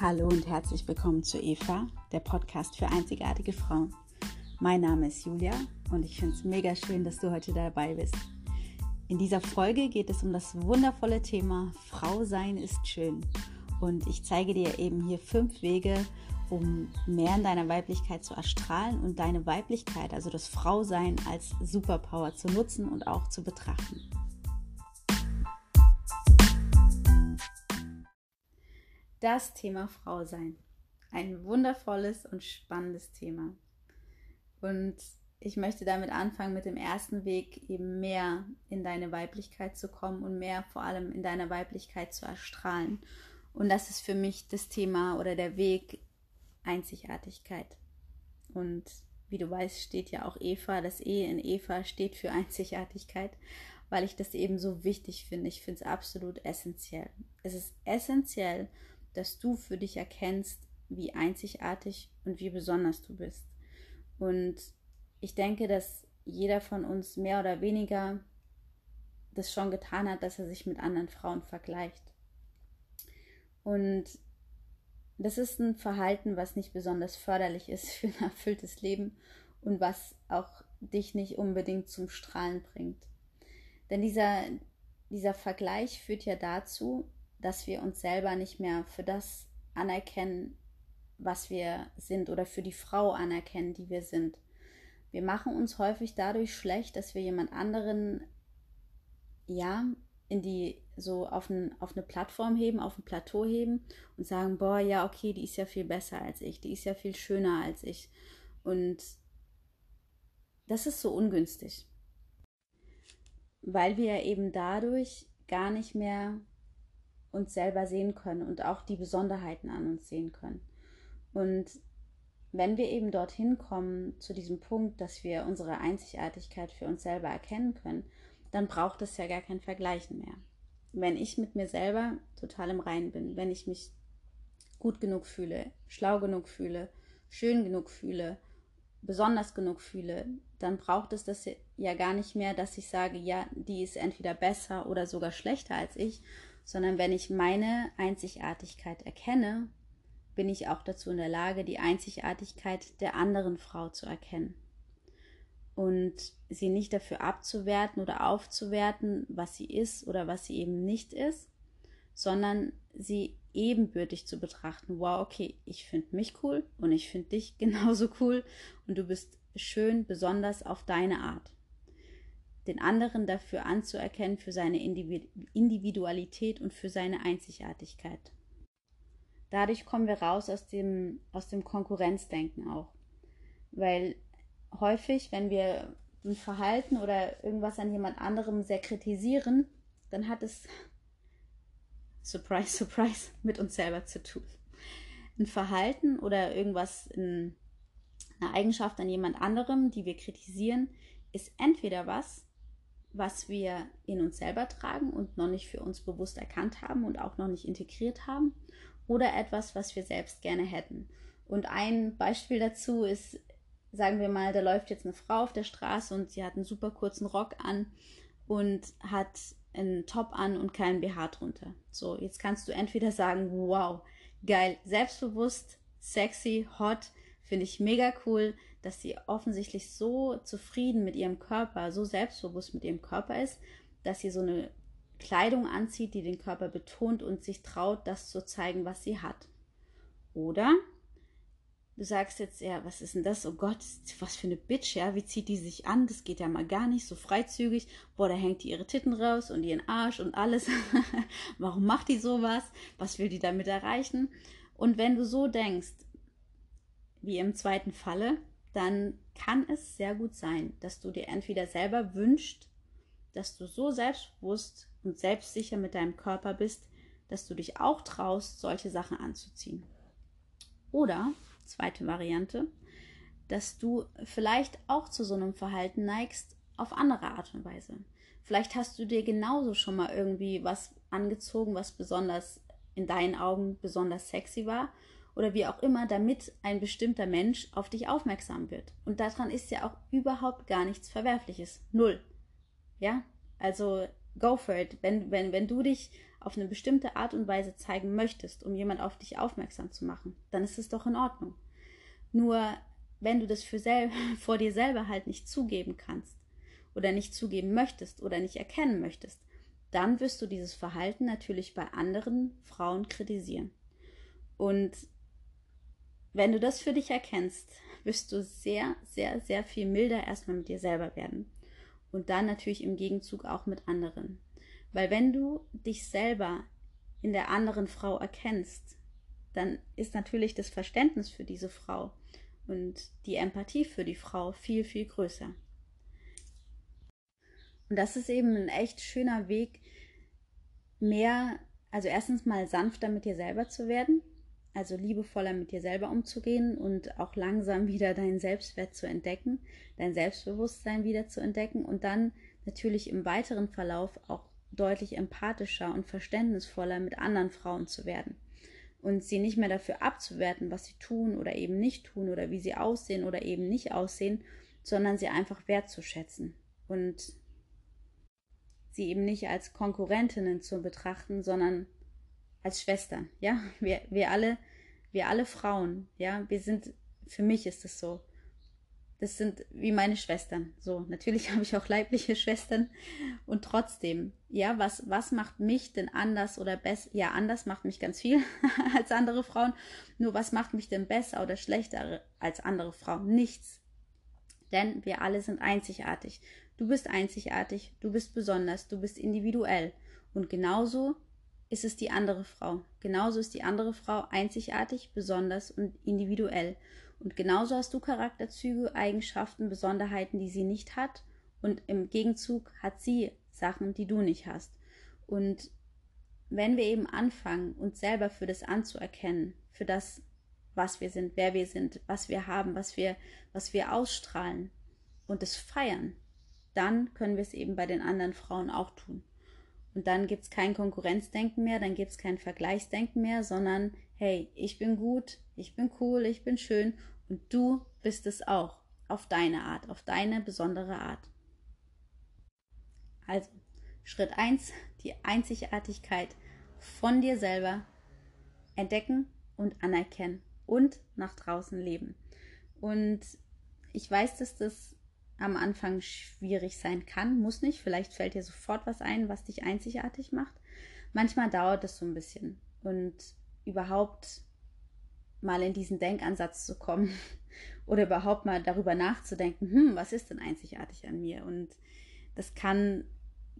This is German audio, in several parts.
Hallo und herzlich willkommen zu Eva, der Podcast für einzigartige Frauen. Mein Name ist Julia und ich finde es mega schön, dass du heute dabei bist. In dieser Folge geht es um das wundervolle Thema Frau sein ist schön. Und ich zeige dir eben hier fünf Wege, um mehr in deiner Weiblichkeit zu erstrahlen und deine Weiblichkeit, also das Frausein, als Superpower zu nutzen und auch zu betrachten. Das Thema Frau sein. Ein wundervolles und spannendes Thema. Und ich möchte damit anfangen, mit dem ersten Weg eben mehr in deine Weiblichkeit zu kommen und mehr vor allem in deiner Weiblichkeit zu erstrahlen. Und das ist für mich das Thema oder der Weg Einzigartigkeit. Und wie du weißt, steht ja auch Eva, das E in Eva steht für Einzigartigkeit, weil ich das eben so wichtig finde. Ich finde es absolut essentiell. Es ist essentiell, dass du für dich erkennst, wie einzigartig und wie besonders du bist. Und ich denke, dass jeder von uns mehr oder weniger das schon getan hat, dass er sich mit anderen Frauen vergleicht. Und das ist ein Verhalten, was nicht besonders förderlich ist für ein erfülltes Leben und was auch dich nicht unbedingt zum Strahlen bringt. Denn dieser, dieser Vergleich führt ja dazu, dass wir uns selber nicht mehr für das anerkennen, was wir sind oder für die Frau anerkennen, die wir sind. Wir machen uns häufig dadurch schlecht, dass wir jemand anderen ja in die so auf, ein, auf eine Plattform heben, auf ein Plateau heben und sagen, boah, ja, okay, die ist ja viel besser als ich, die ist ja viel schöner als ich. Und das ist so ungünstig, weil wir eben dadurch gar nicht mehr uns selber sehen können und auch die Besonderheiten an uns sehen können. Und wenn wir eben dorthin kommen zu diesem Punkt, dass wir unsere Einzigartigkeit für uns selber erkennen können, dann braucht es ja gar kein Vergleichen mehr. Wenn ich mit mir selber total im Reinen bin, wenn ich mich gut genug fühle, schlau genug fühle, schön genug fühle, besonders genug fühle, dann braucht es das ja gar nicht mehr, dass ich sage, ja, die ist entweder besser oder sogar schlechter als ich, sondern wenn ich meine Einzigartigkeit erkenne, bin ich auch dazu in der Lage, die Einzigartigkeit der anderen Frau zu erkennen und sie nicht dafür abzuwerten oder aufzuwerten, was sie ist oder was sie eben nicht ist, sondern sie ebenbürtig zu betrachten. Wow, okay, ich finde mich cool und ich finde dich genauso cool und du bist schön, besonders auf deine Art den anderen dafür anzuerkennen, für seine Individualität und für seine Einzigartigkeit. Dadurch kommen wir raus aus dem, aus dem Konkurrenzdenken auch. Weil häufig, wenn wir ein Verhalten oder irgendwas an jemand anderem sehr kritisieren, dann hat es, surprise, surprise, mit uns selber zu tun. Ein Verhalten oder irgendwas, in, eine Eigenschaft an jemand anderem, die wir kritisieren, ist entweder was, was wir in uns selber tragen und noch nicht für uns bewusst erkannt haben und auch noch nicht integriert haben oder etwas, was wir selbst gerne hätten. Und ein Beispiel dazu ist, sagen wir mal, da läuft jetzt eine Frau auf der Straße und sie hat einen super kurzen Rock an und hat einen Top an und keinen BH drunter. So, jetzt kannst du entweder sagen, wow, geil, selbstbewusst, sexy, hot, finde ich mega cool, dass sie offensichtlich so zufrieden mit ihrem Körper, so selbstbewusst mit ihrem Körper ist, dass sie so eine Kleidung anzieht, die den Körper betont und sich traut, das zu zeigen, was sie hat. Oder du sagst jetzt, ja, was ist denn das? Oh Gott, was für eine Bitch, ja, wie zieht die sich an? Das geht ja mal gar nicht so freizügig. Boah, da hängt die ihre Titten raus und ihren Arsch und alles. Warum macht die sowas? Was will die damit erreichen? Und wenn du so denkst, wie im zweiten Falle, dann kann es sehr gut sein, dass du dir entweder selber wünschst, dass du so selbstbewusst und selbstsicher mit deinem Körper bist, dass du dich auch traust, solche Sachen anzuziehen. Oder, zweite Variante, dass du vielleicht auch zu so einem Verhalten neigst auf andere Art und Weise. Vielleicht hast du dir genauso schon mal irgendwie was angezogen, was besonders in deinen Augen besonders sexy war oder wie auch immer, damit ein bestimmter Mensch auf dich aufmerksam wird. Und daran ist ja auch überhaupt gar nichts Verwerfliches. Null. Ja? Also go for it. Wenn, wenn, wenn du dich auf eine bestimmte Art und Weise zeigen möchtest, um jemand auf dich aufmerksam zu machen, dann ist es doch in Ordnung. Nur wenn du das für sel vor dir selber halt nicht zugeben kannst oder nicht zugeben möchtest oder nicht erkennen möchtest, dann wirst du dieses Verhalten natürlich bei anderen Frauen kritisieren. Und wenn du das für dich erkennst, wirst du sehr, sehr, sehr viel milder erstmal mit dir selber werden. Und dann natürlich im Gegenzug auch mit anderen. Weil wenn du dich selber in der anderen Frau erkennst, dann ist natürlich das Verständnis für diese Frau und die Empathie für die Frau viel, viel größer. Und das ist eben ein echt schöner Weg, mehr, also erstens mal sanfter mit dir selber zu werden, also liebevoller mit dir selber umzugehen und auch langsam wieder deinen Selbstwert zu entdecken, dein Selbstbewusstsein wieder zu entdecken und dann natürlich im weiteren Verlauf auch deutlich empathischer und verständnisvoller mit anderen Frauen zu werden und sie nicht mehr dafür abzuwerten, was sie tun oder eben nicht tun oder wie sie aussehen oder eben nicht aussehen, sondern sie einfach wertzuschätzen und sie eben nicht als Konkurrentinnen zu betrachten, sondern als Schwestern. Ja, wir, wir alle, wir alle Frauen, ja, wir sind, für mich ist es so. Das sind wie meine Schwestern. So, natürlich habe ich auch leibliche Schwestern und trotzdem, ja, was, was macht mich denn anders oder besser? Ja, anders macht mich ganz viel als andere Frauen. Nur was macht mich denn besser oder schlechter als andere Frauen? Nichts. Denn wir alle sind einzigartig. Du bist einzigartig, du bist besonders, du bist individuell. Und genauso ist es die andere Frau. Genauso ist die andere Frau einzigartig, besonders und individuell. Und genauso hast du Charakterzüge, Eigenschaften, Besonderheiten, die sie nicht hat. Und im Gegenzug hat sie Sachen, die du nicht hast. Und wenn wir eben anfangen, uns selber für das anzuerkennen, für das, was wir sind, wer wir sind, was wir haben, was wir, was wir ausstrahlen und es feiern, dann können wir es eben bei den anderen Frauen auch tun. Und dann gibt es kein Konkurrenzdenken mehr, dann gibt es kein Vergleichsdenken mehr, sondern hey, ich bin gut, ich bin cool, ich bin schön und du bist es auch, auf deine Art, auf deine besondere Art. Also, Schritt 1, die Einzigartigkeit von dir selber entdecken und anerkennen und nach draußen leben. Und ich weiß, dass das am Anfang schwierig sein kann, muss nicht. Vielleicht fällt dir sofort was ein, was dich einzigartig macht. Manchmal dauert es so ein bisschen. Und überhaupt mal in diesen Denkansatz zu kommen oder überhaupt mal darüber nachzudenken, hm, was ist denn einzigartig an mir? Und das kann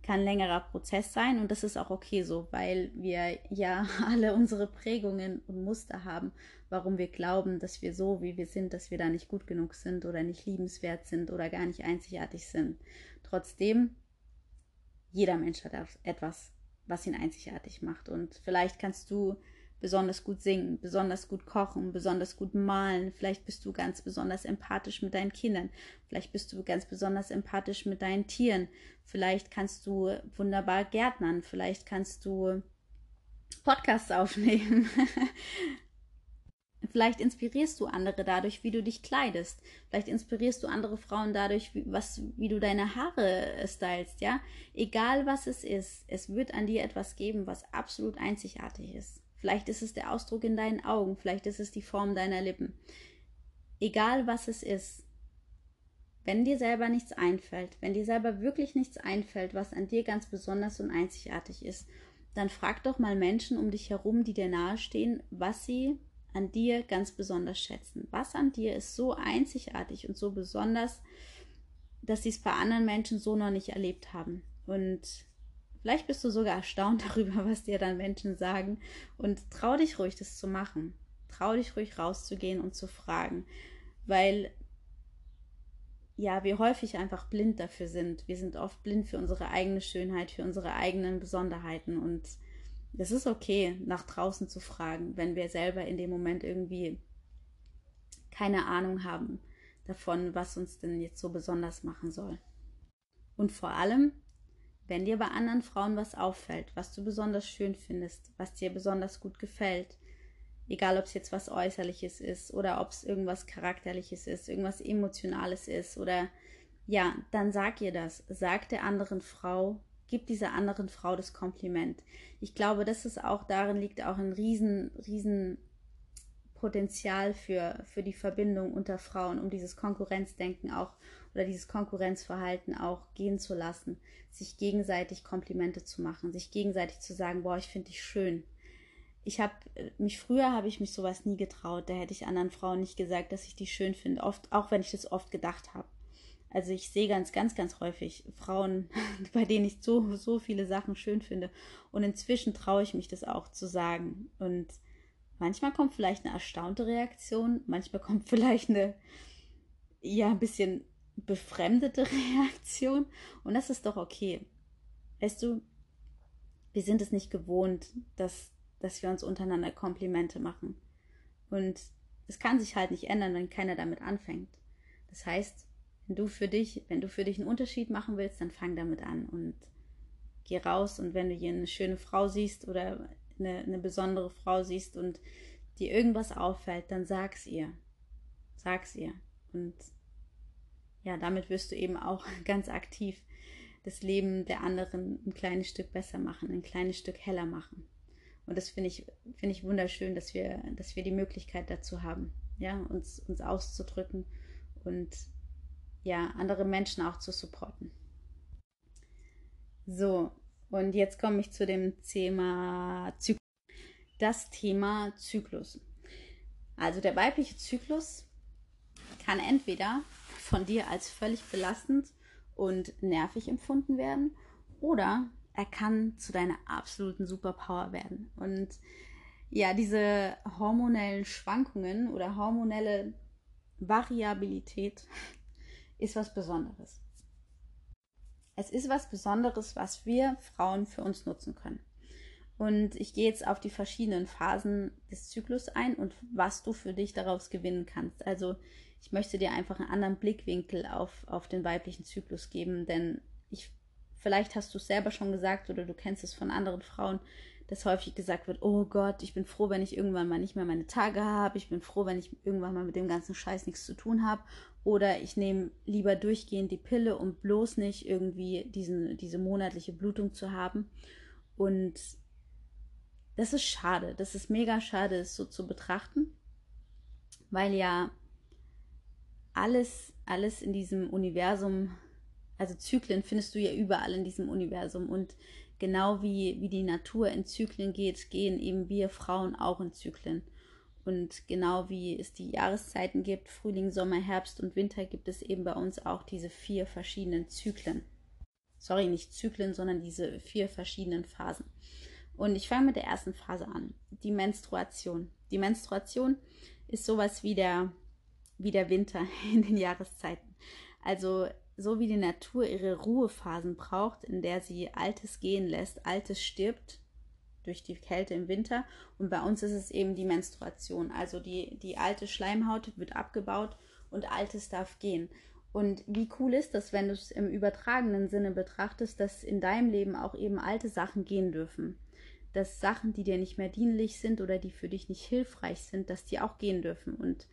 kann ein längerer Prozess sein und das ist auch okay so, weil wir ja alle unsere Prägungen und Muster haben, warum wir glauben, dass wir so, wie wir sind, dass wir da nicht gut genug sind oder nicht liebenswert sind oder gar nicht einzigartig sind. Trotzdem, jeder Mensch hat etwas, was ihn einzigartig macht und vielleicht kannst du besonders gut singen, besonders gut kochen, besonders gut malen. Vielleicht bist du ganz besonders empathisch mit deinen Kindern. Vielleicht bist du ganz besonders empathisch mit deinen Tieren. Vielleicht kannst du wunderbar gärtnern. Vielleicht kannst du Podcasts aufnehmen. Vielleicht inspirierst du andere dadurch, wie du dich kleidest. Vielleicht inspirierst du andere Frauen dadurch, wie, was, wie du deine Haare stylst, ja? Egal was es ist, es wird an dir etwas geben, was absolut einzigartig ist. Vielleicht ist es der Ausdruck in deinen Augen, vielleicht ist es die Form deiner Lippen. Egal was es ist, wenn dir selber nichts einfällt, wenn dir selber wirklich nichts einfällt, was an dir ganz besonders und einzigartig ist, dann frag doch mal Menschen um dich herum, die dir nahestehen, was sie an dir ganz besonders schätzen. Was an dir ist so einzigartig und so besonders, dass sie es bei anderen Menschen so noch nicht erlebt haben. Und Vielleicht bist du sogar erstaunt darüber, was dir dann Menschen sagen. Und trau dich ruhig, das zu machen. Trau dich ruhig rauszugehen und zu fragen. Weil ja, wir häufig einfach blind dafür sind. Wir sind oft blind für unsere eigene Schönheit, für unsere eigenen Besonderheiten. Und es ist okay, nach draußen zu fragen, wenn wir selber in dem Moment irgendwie keine Ahnung haben davon, was uns denn jetzt so besonders machen soll. Und vor allem wenn dir bei anderen Frauen was auffällt, was du besonders schön findest, was dir besonders gut gefällt, egal ob es jetzt was Äußerliches ist oder ob es irgendwas Charakterliches ist, irgendwas Emotionales ist oder ja, dann sag ihr das. Sag der anderen Frau, Gib dieser anderen Frau das Kompliment. Ich glaube, dass es auch darin liegt, auch ein riesen, riesen Potenzial für, für die Verbindung unter Frauen, um dieses Konkurrenzdenken auch oder dieses Konkurrenzverhalten auch gehen zu lassen, sich gegenseitig Komplimente zu machen, sich gegenseitig zu sagen, boah, ich finde dich schön. Ich habe mich früher habe ich mich sowas nie getraut, da hätte ich anderen Frauen nicht gesagt, dass ich die schön finde, oft auch wenn ich das oft gedacht habe. Also ich sehe ganz, ganz, ganz häufig Frauen, bei denen ich so, so viele Sachen schön finde. Und inzwischen traue ich mich das auch zu sagen. Und manchmal kommt vielleicht eine erstaunte Reaktion, manchmal kommt vielleicht eine, ja, ein bisschen befremdete Reaktion. Und das ist doch okay. Weißt du, wir sind es nicht gewohnt, dass, dass wir uns untereinander Komplimente machen. Und es kann sich halt nicht ändern, wenn keiner damit anfängt. Das heißt, wenn du für dich, wenn du für dich einen Unterschied machen willst, dann fang damit an und geh raus. Und wenn du hier eine schöne Frau siehst oder eine, eine besondere Frau siehst und dir irgendwas auffällt, dann sag's ihr. Sag's ihr. Und ja, damit wirst du eben auch ganz aktiv das Leben der anderen ein kleines Stück besser machen, ein kleines Stück heller machen. Und das finde ich, finde ich wunderschön, dass wir, dass wir die Möglichkeit dazu haben, ja, uns, uns auszudrücken und ja, andere Menschen auch zu supporten. So, und jetzt komme ich zu dem Thema Zyklus. Das Thema Zyklus. Also der weibliche Zyklus kann entweder von dir als völlig belastend und nervig empfunden werden oder er kann zu deiner absoluten Superpower werden. Und ja, diese hormonellen Schwankungen oder hormonelle Variabilität ist was Besonderes. Es ist was Besonderes, was wir Frauen für uns nutzen können. Und ich gehe jetzt auf die verschiedenen Phasen des Zyklus ein und was du für dich daraus gewinnen kannst. Also ich möchte dir einfach einen anderen Blickwinkel auf, auf den weiblichen Zyklus geben, denn ich, vielleicht hast du es selber schon gesagt oder du kennst es von anderen Frauen, dass häufig gesagt wird, oh Gott, ich bin froh, wenn ich irgendwann mal nicht mehr meine Tage habe, ich bin froh, wenn ich irgendwann mal mit dem ganzen Scheiß nichts zu tun habe oder ich nehme lieber durchgehend die Pille, um bloß nicht irgendwie diesen, diese monatliche Blutung zu haben. Und das ist schade, das ist mega schade, es so zu betrachten, weil ja alles, alles in diesem Universum, also Zyklen findest du ja überall in diesem Universum und genau wie, wie die Natur in Zyklen geht, gehen eben wir Frauen auch in Zyklen. Und genau wie es die Jahreszeiten gibt, Frühling, Sommer, Herbst und Winter, gibt es eben bei uns auch diese vier verschiedenen Zyklen. Sorry, nicht Zyklen, sondern diese vier verschiedenen Phasen. Und ich fange mit der ersten Phase an, die Menstruation. Die Menstruation ist sowas wie der, wie der Winter in den Jahreszeiten. Also so wie die Natur ihre Ruhephasen braucht, in der sie Altes gehen lässt, Altes stirbt durch die Kälte im Winter. Und bei uns ist es eben die Menstruation. Also die, die alte Schleimhaut wird abgebaut und Altes darf gehen. Und wie cool ist das, wenn du es im übertragenen Sinne betrachtest, dass in deinem Leben auch eben alte Sachen gehen dürfen. Dass Sachen, die dir nicht mehr dienlich sind oder die für dich nicht hilfreich sind, dass die auch gehen dürfen. Und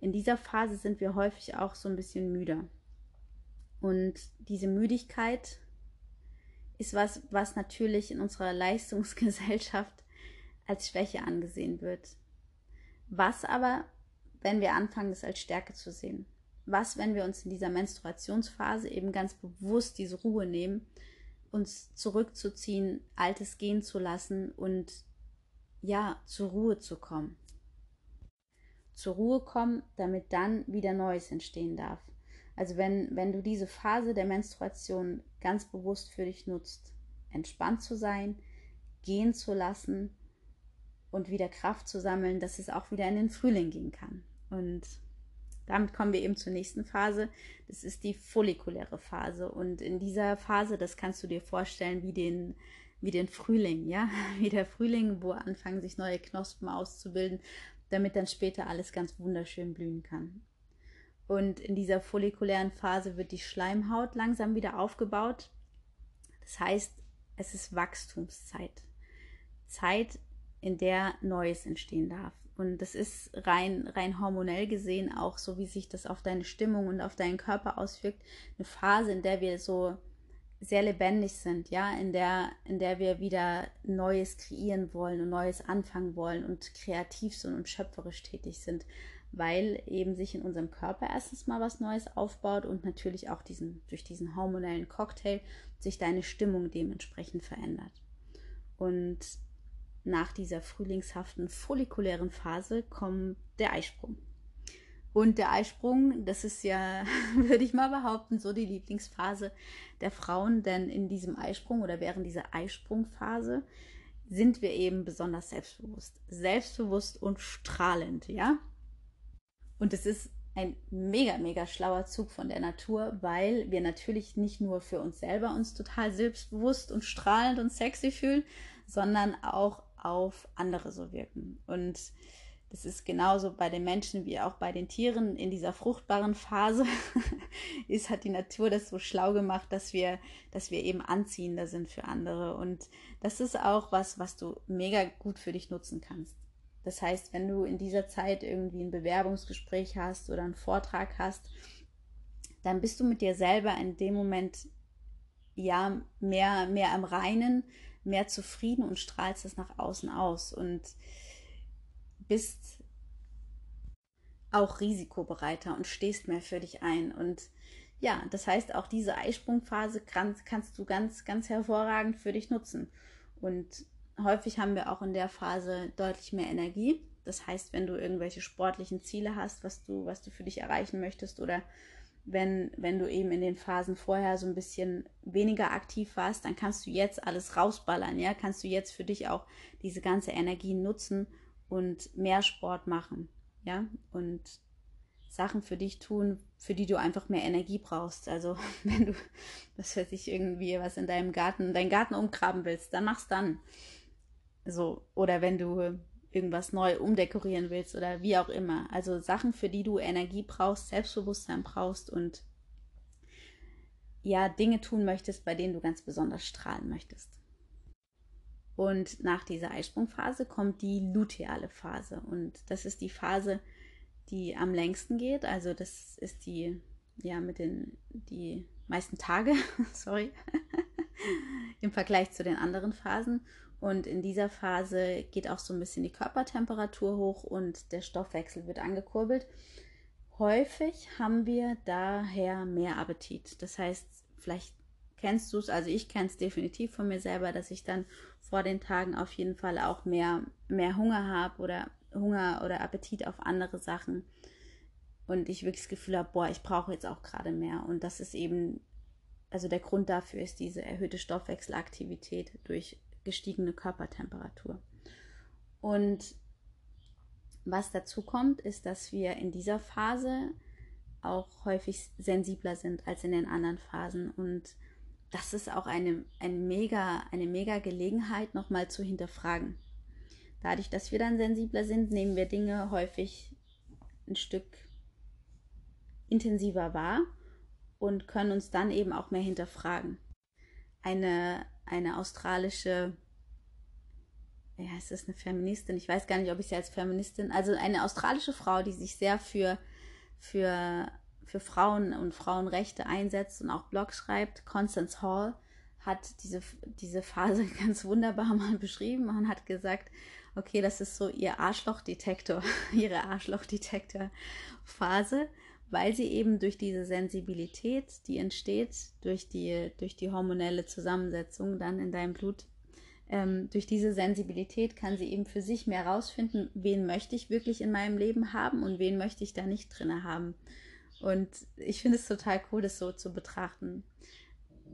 in dieser Phase sind wir häufig auch so ein bisschen müder. Und diese Müdigkeit ist was, was natürlich in unserer Leistungsgesellschaft als Schwäche angesehen wird. Was aber, wenn wir anfangen, das als Stärke zu sehen? Was, wenn wir uns in dieser Menstruationsphase eben ganz bewusst diese Ruhe nehmen, uns zurückzuziehen, Altes gehen zu lassen und ja, zur Ruhe zu kommen? Zur Ruhe kommen, damit dann wieder Neues entstehen darf. Also wenn, wenn du diese Phase der Menstruation ganz bewusst für dich nutzt, entspannt zu sein, gehen zu lassen und wieder Kraft zu sammeln, dass es auch wieder in den Frühling gehen kann. Und damit kommen wir eben zur nächsten Phase. Das ist die follikuläre Phase. Und in dieser Phase, das kannst du dir vorstellen, wie den, wie den Frühling, ja, wie der Frühling, wo anfangen sich neue Knospen auszubilden, damit dann später alles ganz wunderschön blühen kann. Und in dieser follikulären Phase wird die Schleimhaut langsam wieder aufgebaut. Das heißt, es ist Wachstumszeit. Zeit, in der Neues entstehen darf. Und das ist rein, rein hormonell gesehen auch so, wie sich das auf deine Stimmung und auf deinen Körper auswirkt. Eine Phase, in der wir so sehr lebendig sind, ja, in der, in der wir wieder Neues kreieren wollen und Neues anfangen wollen und kreativ sind und schöpferisch tätig sind, weil eben sich in unserem Körper erstens mal was Neues aufbaut und natürlich auch diesen, durch diesen hormonellen Cocktail sich deine Stimmung dementsprechend verändert. Und nach dieser frühlingshaften follikulären Phase kommt der Eisprung. Und der Eisprung, das ist ja, würde ich mal behaupten, so die Lieblingsphase der Frauen, denn in diesem Eisprung oder während dieser Eisprungphase sind wir eben besonders selbstbewusst. Selbstbewusst und strahlend, ja? Und es ist ein mega, mega schlauer Zug von der Natur, weil wir natürlich nicht nur für uns selber uns total selbstbewusst und strahlend und sexy fühlen, sondern auch auf andere so wirken. Und das ist genauso bei den Menschen wie auch bei den Tieren. In dieser fruchtbaren Phase ist, hat die Natur das so schlau gemacht, dass wir, dass wir eben anziehender sind für andere. Und das ist auch was, was du mega gut für dich nutzen kannst. Das heißt, wenn du in dieser Zeit irgendwie ein Bewerbungsgespräch hast oder einen Vortrag hast, dann bist du mit dir selber in dem Moment ja mehr, mehr am Reinen, mehr zufrieden und strahlst es nach außen aus. Und bist auch risikobereiter und stehst mehr für dich ein. Und ja, das heißt, auch diese Eisprungphase kann, kannst du ganz, ganz hervorragend für dich nutzen. Und häufig haben wir auch in der Phase deutlich mehr Energie. Das heißt, wenn du irgendwelche sportlichen Ziele hast, was du, was du für dich erreichen möchtest oder wenn, wenn du eben in den Phasen vorher so ein bisschen weniger aktiv warst, dann kannst du jetzt alles rausballern, ja, kannst du jetzt für dich auch diese ganze Energie nutzen und mehr Sport machen, ja, und Sachen für dich tun, für die du einfach mehr Energie brauchst. Also wenn du, was weiß ich, irgendwie was in deinem Garten, deinen Garten umgraben willst, dann mach's dann. So, oder wenn du irgendwas neu umdekorieren willst oder wie auch immer. Also Sachen, für die du Energie brauchst, Selbstbewusstsein brauchst und ja, Dinge tun möchtest, bei denen du ganz besonders strahlen möchtest. Und nach dieser Eisprungphase kommt die luteale Phase. Und das ist die Phase, die am längsten geht. Also das ist die, ja, mit den, die meisten Tage, sorry, im Vergleich zu den anderen Phasen. Und in dieser Phase geht auch so ein bisschen die Körpertemperatur hoch und der Stoffwechsel wird angekurbelt. Häufig haben wir daher mehr Appetit. Das heißt, vielleicht kennst du es, also ich kenne es definitiv von mir selber, dass ich dann vor den Tagen auf jeden Fall auch mehr, mehr Hunger habe oder Hunger oder Appetit auf andere Sachen. Und ich wirklich das Gefühl habe, boah, ich brauche jetzt auch gerade mehr. Und das ist eben, also der Grund dafür ist diese erhöhte Stoffwechselaktivität durch gestiegene Körpertemperatur. Und was dazu kommt, ist, dass wir in dieser Phase auch häufig sensibler sind als in den anderen Phasen. Und das ist auch eine, eine, mega, eine mega Gelegenheit, nochmal zu hinterfragen. Dadurch, dass wir dann sensibler sind, nehmen wir Dinge häufig ein Stück intensiver wahr und können uns dann eben auch mehr hinterfragen. Eine eine australische, ja, ist das eine Feministin? Ich weiß gar nicht, ob ich sie als Feministin, also eine australische Frau, die sich sehr für, für, für Frauen und Frauenrechte einsetzt und auch Blogs schreibt, Constance Hall, hat diese, diese Phase ganz wunderbar mal beschrieben und hat gesagt, okay, das ist so ihr Arschlochdetektor, ihre Arschlochdetektor-Phase weil sie eben durch diese Sensibilität, die entsteht durch die, durch die hormonelle Zusammensetzung dann in deinem Blut, ähm, durch diese Sensibilität kann sie eben für sich mehr rausfinden, wen möchte ich wirklich in meinem Leben haben und wen möchte ich da nicht drin haben. Und ich finde es total cool, das so zu betrachten.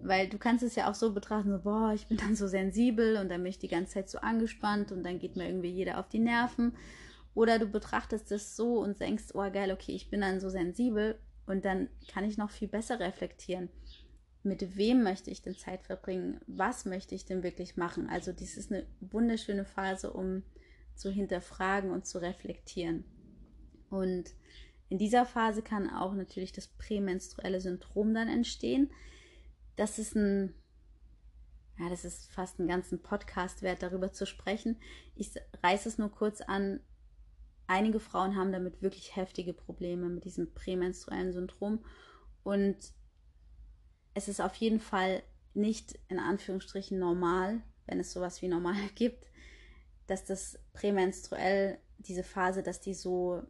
Weil du kannst es ja auch so betrachten, so, boah, ich bin dann so sensibel und dann bin ich die ganze Zeit so angespannt und dann geht mir irgendwie jeder auf die Nerven. Oder du betrachtest es so und denkst, oh geil, okay, ich bin dann so sensibel und dann kann ich noch viel besser reflektieren. Mit wem möchte ich denn Zeit verbringen? Was möchte ich denn wirklich machen? Also, dies ist eine wunderschöne Phase, um zu hinterfragen und zu reflektieren. Und in dieser Phase kann auch natürlich das prämenstruelle Syndrom dann entstehen. Das ist ein, ja, das ist fast einen ganzen Podcast wert, darüber zu sprechen. Ich reiße es nur kurz an, einige Frauen haben damit wirklich heftige Probleme mit diesem prämenstruellen Syndrom. Und es ist auf jeden Fall nicht in Anführungsstrichen normal, wenn es sowas wie normal gibt, dass das prämenstruell, diese Phase, dass die so,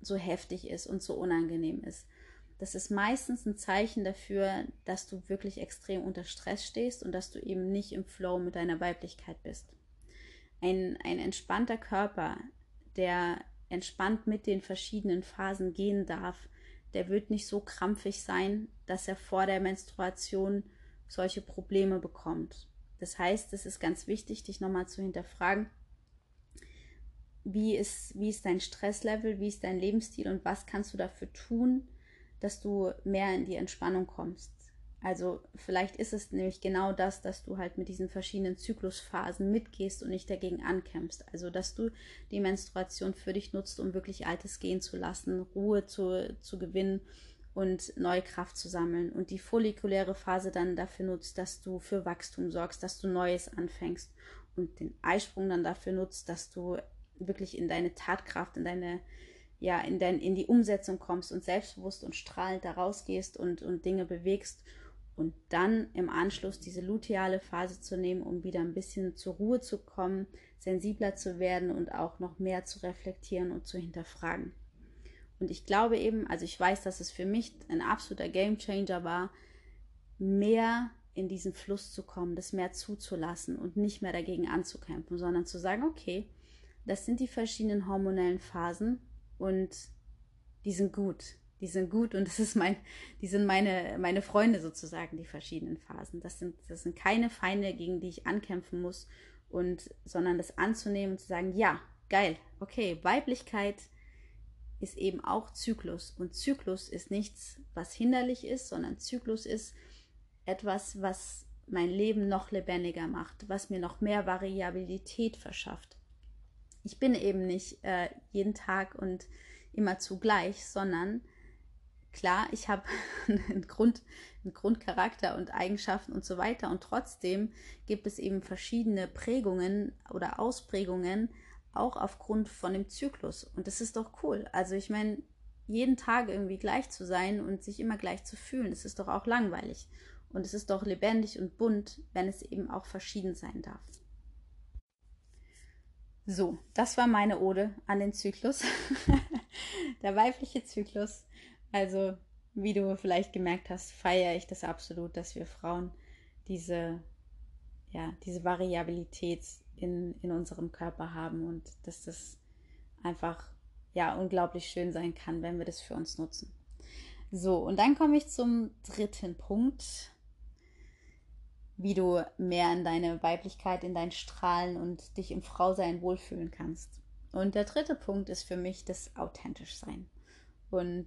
so heftig ist und so unangenehm ist. Das ist meistens ein Zeichen dafür, dass du wirklich extrem unter Stress stehst und dass du eben nicht im Flow mit deiner Weiblichkeit bist. Ein, ein entspannter Körper, der entspannt mit den verschiedenen Phasen gehen darf, der wird nicht so krampfig sein, dass er vor der Menstruation solche Probleme bekommt. Das heißt, es ist ganz wichtig, dich nochmal zu hinterfragen, wie ist, wie ist dein Stresslevel, wie ist dein Lebensstil und was kannst du dafür tun, dass du mehr in die Entspannung kommst. Also vielleicht ist es nämlich genau das, dass du halt mit diesen verschiedenen Zyklusphasen mitgehst und nicht dagegen ankämpfst. Also dass du die Menstruation für dich nutzt, um wirklich Altes gehen zu lassen, Ruhe zu, zu gewinnen und neue Kraft zu sammeln. Und die follikuläre Phase dann dafür nutzt, dass du für Wachstum sorgst, dass du Neues anfängst. Und den Eisprung dann dafür nutzt, dass du wirklich in deine Tatkraft, in deine ja, in, dein, in die Umsetzung kommst und selbstbewusst und strahlend da rausgehst und, und Dinge bewegst und dann im Anschluss diese luteale Phase zu nehmen, um wieder ein bisschen zur Ruhe zu kommen, sensibler zu werden und auch noch mehr zu reflektieren und zu hinterfragen. Und ich glaube eben, also ich weiß, dass es für mich ein absoluter Gamechanger war, mehr in diesen Fluss zu kommen, das mehr zuzulassen und nicht mehr dagegen anzukämpfen, sondern zu sagen, okay, das sind die verschiedenen hormonellen Phasen und die sind gut die sind gut und das ist mein, die sind meine, meine Freunde sozusagen, die verschiedenen Phasen. Das sind, das sind keine Feinde, gegen die ich ankämpfen muss und, sondern das anzunehmen und zu sagen, ja, geil, okay, Weiblichkeit ist eben auch Zyklus und Zyklus ist nichts, was hinderlich ist, sondern Zyklus ist etwas, was mein Leben noch lebendiger macht, was mir noch mehr Variabilität verschafft. Ich bin eben nicht äh, jeden Tag und immer zugleich, sondern klar, ich habe einen, Grund, einen Grundcharakter und Eigenschaften und so weiter. Und trotzdem gibt es eben verschiedene Prägungen oder Ausprägungen, auch aufgrund von dem Zyklus. Und das ist doch cool. Also ich meine, jeden Tag irgendwie gleich zu sein und sich immer gleich zu fühlen, das ist doch auch langweilig. Und es ist doch lebendig und bunt, wenn es eben auch verschieden sein darf. So, das war meine Ode an den Zyklus. Der weibliche Zyklus. Also, wie du vielleicht gemerkt hast, feiere ich das absolut, dass wir Frauen diese, ja, diese Variabilität in, in unserem Körper haben und dass das einfach ja unglaublich schön sein kann, wenn wir das für uns nutzen. So, und dann komme ich zum dritten Punkt, wie du mehr in deine Weiblichkeit, in dein Strahlen und dich im Frausein wohlfühlen kannst. Und der dritte Punkt ist für mich das authentisch sein. Und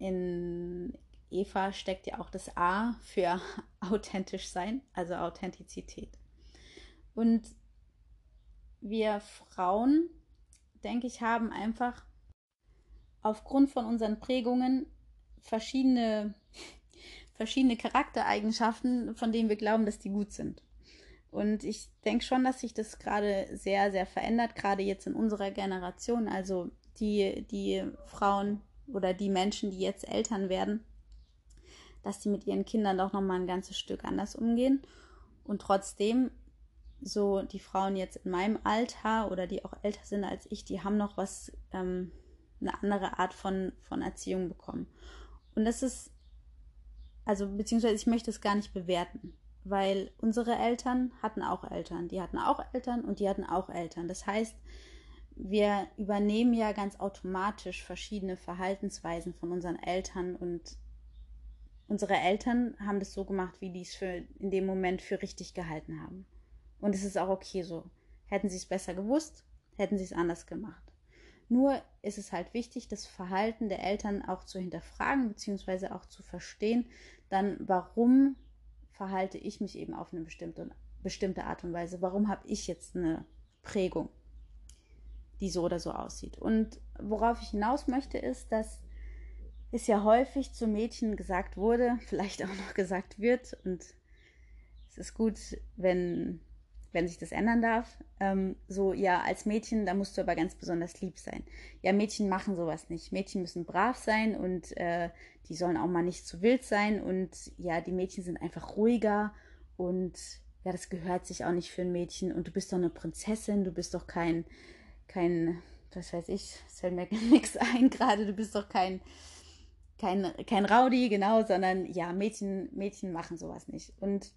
in Eva steckt ja auch das A für authentisch sein, also Authentizität. Und wir Frauen, denke ich, haben einfach aufgrund von unseren Prägungen verschiedene, verschiedene Charaktereigenschaften, von denen wir glauben, dass die gut sind. Und ich denke schon, dass sich das gerade sehr, sehr verändert, gerade jetzt in unserer Generation. Also die, die Frauen, oder die Menschen, die jetzt Eltern werden, dass die mit ihren Kindern doch nochmal ein ganzes Stück anders umgehen. Und trotzdem, so die Frauen jetzt in meinem Alter oder die auch älter sind als ich, die haben noch was, ähm, eine andere Art von, von Erziehung bekommen. Und das ist, also beziehungsweise ich möchte es gar nicht bewerten, weil unsere Eltern hatten auch Eltern, die hatten auch Eltern und die hatten auch Eltern. Das heißt, wir übernehmen ja ganz automatisch verschiedene Verhaltensweisen von unseren Eltern und unsere Eltern haben das so gemacht, wie die es für in dem Moment für richtig gehalten haben. Und es ist auch okay so. Hätten sie es besser gewusst, hätten sie es anders gemacht. Nur ist es halt wichtig, das Verhalten der Eltern auch zu hinterfragen, beziehungsweise auch zu verstehen, dann warum verhalte ich mich eben auf eine bestimmte, bestimmte Art und Weise? Warum habe ich jetzt eine Prägung? Die so oder so aussieht. Und worauf ich hinaus möchte, ist, dass es ja häufig zu Mädchen gesagt wurde, vielleicht auch noch gesagt wird, und es ist gut, wenn, wenn sich das ändern darf. Ähm, so, ja, als Mädchen, da musst du aber ganz besonders lieb sein. Ja, Mädchen machen sowas nicht. Mädchen müssen brav sein und äh, die sollen auch mal nicht zu wild sein. Und ja, die Mädchen sind einfach ruhiger und ja, das gehört sich auch nicht für ein Mädchen und du bist doch eine Prinzessin, du bist doch kein, kein, was weiß ich, es fällt mir nichts ein gerade, du bist doch kein, kein, kein Rowdy, genau, sondern ja, Mädchen, Mädchen machen sowas nicht. Und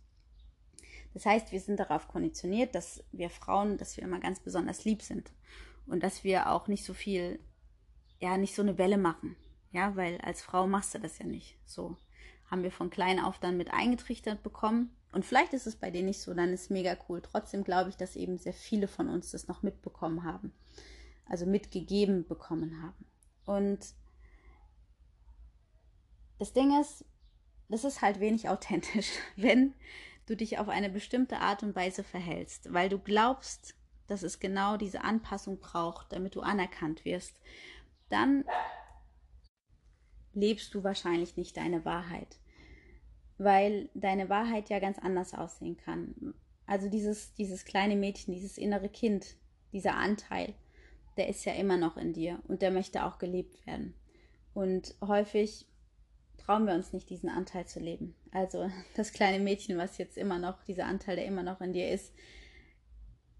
das heißt, wir sind darauf konditioniert, dass wir Frauen, dass wir immer ganz besonders lieb sind und dass wir auch nicht so viel, ja, nicht so eine Welle machen. Ja, weil als Frau machst du das ja nicht. So haben wir von klein auf dann mit eingetrichtert bekommen. Und vielleicht ist es bei denen nicht so, dann ist es mega cool. Trotzdem glaube ich, dass eben sehr viele von uns das noch mitbekommen haben. Also mitgegeben bekommen haben. Und das Ding ist, das ist halt wenig authentisch, wenn du dich auf eine bestimmte Art und Weise verhältst, weil du glaubst, dass es genau diese Anpassung braucht, damit du anerkannt wirst, dann lebst du wahrscheinlich nicht deine Wahrheit weil deine Wahrheit ja ganz anders aussehen kann. Also dieses, dieses kleine Mädchen, dieses innere Kind, dieser Anteil, der ist ja immer noch in dir und der möchte auch gelebt werden. Und häufig trauen wir uns nicht, diesen Anteil zu leben. Also das kleine Mädchen, was jetzt immer noch, dieser Anteil, der immer noch in dir ist,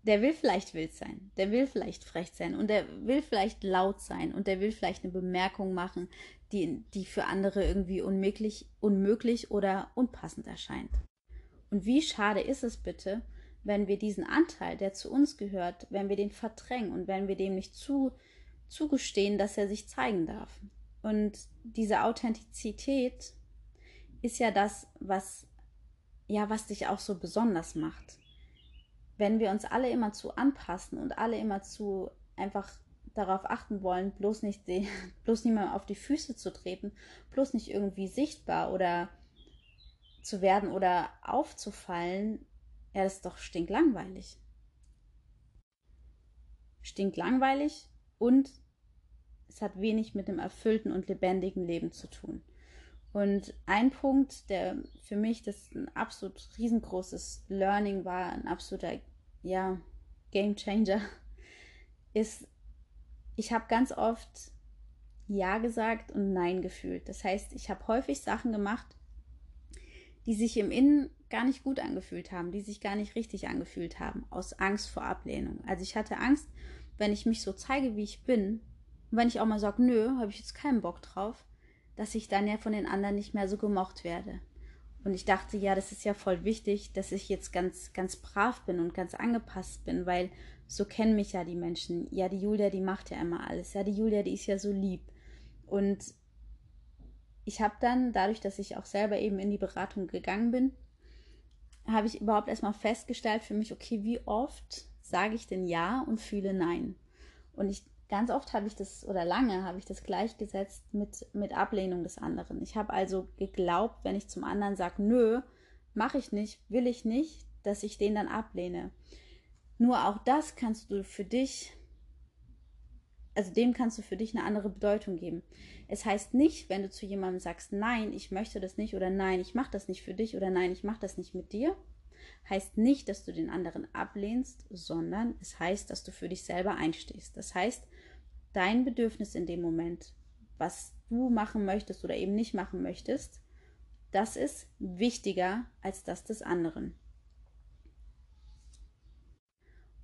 der will vielleicht wild sein, der will vielleicht frech sein und der will vielleicht laut sein und der will vielleicht eine Bemerkung machen, die, die für andere irgendwie unmöglich, unmöglich oder unpassend erscheint. Und wie schade ist es bitte, wenn wir diesen Anteil, der zu uns gehört, wenn wir den verdrängen und wenn wir dem nicht zu, zugestehen, dass er sich zeigen darf. Und diese Authentizität ist ja das, was ja, was dich auch so besonders macht. Wenn wir uns alle immer zu anpassen und alle immer zu einfach darauf achten wollen, bloß nicht die, bloß niemandem auf die Füße zu treten, bloß nicht irgendwie sichtbar oder zu werden oder aufzufallen, ja, das ist doch stinklangweilig. Stinklangweilig und es hat wenig mit dem erfüllten und lebendigen Leben zu tun. Und ein Punkt, der für mich das ein absolut riesengroßes Learning war, ein absoluter ja, Game Changer, ist ich habe ganz oft Ja gesagt und Nein gefühlt. Das heißt, ich habe häufig Sachen gemacht, die sich im Innen gar nicht gut angefühlt haben, die sich gar nicht richtig angefühlt haben, aus Angst vor Ablehnung. Also ich hatte Angst, wenn ich mich so zeige, wie ich bin, und wenn ich auch mal sage, nö, habe ich jetzt keinen Bock drauf, dass ich dann ja von den anderen nicht mehr so gemocht werde. Und ich dachte, ja, das ist ja voll wichtig, dass ich jetzt ganz, ganz brav bin und ganz angepasst bin, weil so kennen mich ja die Menschen. Ja, die Julia, die macht ja immer alles. Ja, die Julia, die ist ja so lieb. Und ich habe dann, dadurch, dass ich auch selber eben in die Beratung gegangen bin, habe ich überhaupt erstmal festgestellt für mich, okay, wie oft sage ich denn Ja und fühle Nein? Und ich ganz oft habe ich das, oder lange habe ich das gleichgesetzt mit, mit Ablehnung des anderen. Ich habe also geglaubt, wenn ich zum anderen sage, nö, mache ich nicht, will ich nicht, dass ich den dann ablehne. Nur auch das kannst du für dich, also dem kannst du für dich eine andere Bedeutung geben. Es heißt nicht, wenn du zu jemandem sagst, nein, ich möchte das nicht oder nein, ich mache das nicht für dich oder nein, ich mache das nicht mit dir, heißt nicht, dass du den anderen ablehnst, sondern es heißt, dass du für dich selber einstehst. Das heißt, dein Bedürfnis in dem Moment, was du machen möchtest oder eben nicht machen möchtest, das ist wichtiger als das des anderen.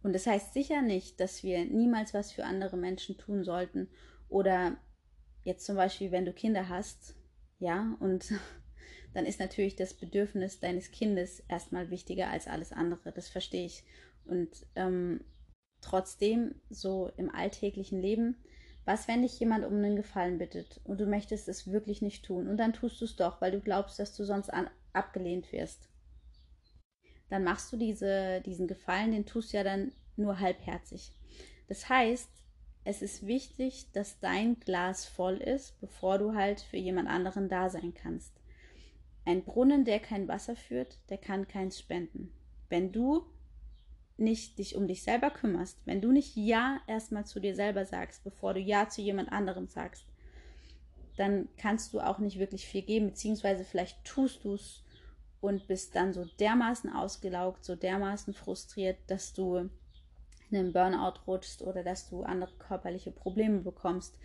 Und das heißt sicher nicht, dass wir niemals was für andere Menschen tun sollten oder jetzt zum Beispiel, wenn du Kinder hast, ja, und dann ist natürlich das Bedürfnis deines Kindes erstmal wichtiger als alles andere. Das verstehe ich. Und ähm, trotzdem, so im alltäglichen Leben, was, wenn dich jemand um einen Gefallen bittet und du möchtest es wirklich nicht tun und dann tust du es doch, weil du glaubst, dass du sonst an, abgelehnt wirst? Dann machst du diese, diesen Gefallen, den tust du ja dann nur halbherzig. Das heißt, es ist wichtig, dass dein Glas voll ist, bevor du halt für jemand anderen da sein kannst. Ein Brunnen, der kein Wasser führt, der kann keins spenden. Wenn du nicht dich um dich selber kümmerst, wenn du nicht Ja erstmal zu dir selber sagst, bevor du Ja zu jemand anderem sagst, dann kannst du auch nicht wirklich viel geben, beziehungsweise vielleicht tust du es und bist dann so dermaßen ausgelaugt, so dermaßen frustriert, dass du in einen Burnout rutschst oder dass du andere körperliche Probleme bekommst,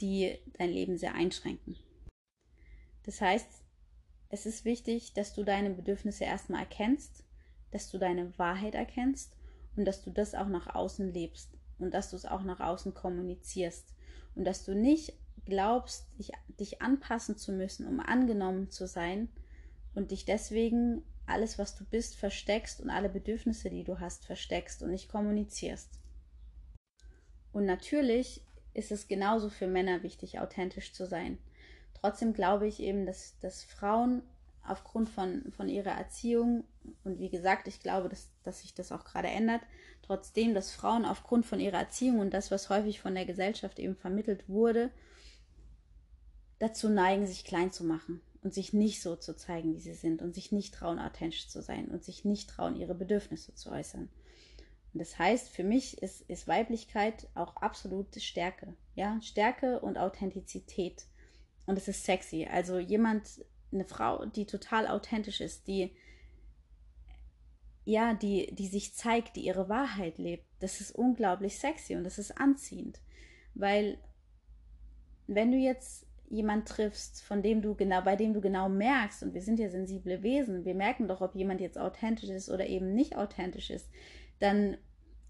die dein Leben sehr einschränken. Das heißt, es ist wichtig, dass du deine Bedürfnisse erstmal erkennst, dass du deine Wahrheit erkennst und dass du das auch nach außen lebst und dass du es auch nach außen kommunizierst und dass du nicht glaubst, dich, dich anpassen zu müssen, um angenommen zu sein und dich deswegen alles, was du bist, versteckst und alle Bedürfnisse, die du hast, versteckst und nicht kommunizierst. Und natürlich ist es genauso für Männer wichtig, authentisch zu sein. Trotzdem glaube ich eben, dass, dass Frauen aufgrund von, von ihrer Erziehung, und wie gesagt, ich glaube, dass, dass sich das auch gerade ändert, trotzdem, dass Frauen aufgrund von ihrer Erziehung und das, was häufig von der Gesellschaft eben vermittelt wurde, dazu neigen, sich klein zu machen und sich nicht so zu zeigen, wie sie sind und sich nicht trauen, authentisch zu sein und sich nicht trauen, ihre Bedürfnisse zu äußern. Und das heißt, für mich ist, ist Weiblichkeit auch absolute Stärke. Ja, Stärke und Authentizität. Und es ist sexy. Also jemand, eine Frau, die total authentisch ist, die, ja, die, die sich zeigt, die ihre Wahrheit lebt, das ist unglaublich sexy und das ist anziehend. Weil, wenn du jetzt jemand triffst, von dem du genau, bei dem du genau merkst, und wir sind ja sensible Wesen, wir merken doch, ob jemand jetzt authentisch ist oder eben nicht authentisch ist, dann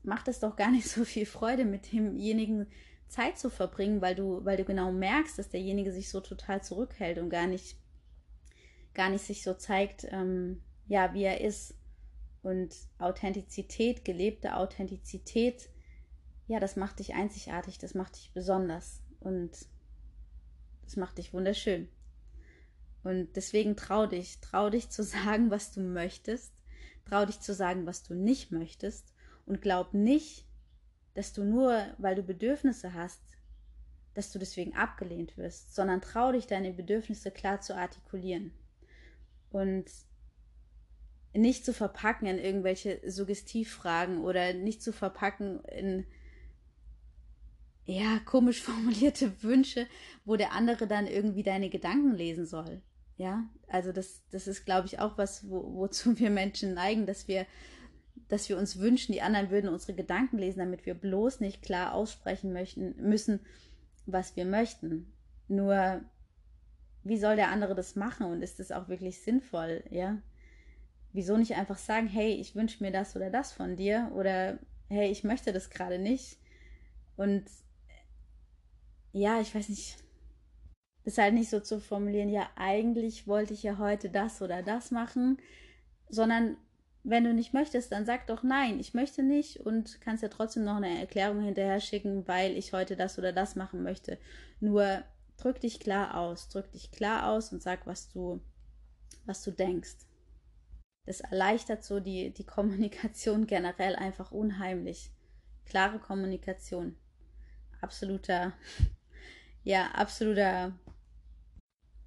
macht es doch gar nicht so viel Freude, mit demjenigen Zeit zu verbringen, weil du, weil du genau merkst, dass derjenige sich so total zurückhält und gar nicht, gar nicht sich so zeigt, ähm, ja, wie er ist. Und Authentizität, gelebte Authentizität, ja, das macht dich einzigartig, das macht dich besonders. Und das macht dich wunderschön. Und deswegen trau dich, trau dich zu sagen, was du möchtest, trau dich zu sagen, was du nicht möchtest und glaub nicht, dass du nur, weil du Bedürfnisse hast, dass du deswegen abgelehnt wirst, sondern trau dich, deine Bedürfnisse klar zu artikulieren und nicht zu verpacken in irgendwelche Suggestivfragen oder nicht zu verpacken in ja, komisch formulierte Wünsche, wo der andere dann irgendwie deine Gedanken lesen soll. Ja, also das, das ist, glaube ich, auch was, wo, wozu wir Menschen neigen, dass wir, dass wir uns wünschen, die anderen würden unsere Gedanken lesen, damit wir bloß nicht klar aussprechen möchten, müssen, was wir möchten. Nur, wie soll der andere das machen und ist das auch wirklich sinnvoll, ja? Wieso nicht einfach sagen, hey, ich wünsche mir das oder das von dir oder hey, ich möchte das gerade nicht und ja, ich weiß nicht, ist halt nicht so zu formulieren, ja, eigentlich wollte ich ja heute das oder das machen, sondern wenn du nicht möchtest, dann sag doch nein, ich möchte nicht und kannst ja trotzdem noch eine Erklärung hinterher schicken, weil ich heute das oder das machen möchte. Nur drück dich klar aus, drück dich klar aus und sag, was du, was du denkst. Das erleichtert so die, die Kommunikation generell einfach unheimlich. Klare Kommunikation. Absoluter ja, absoluter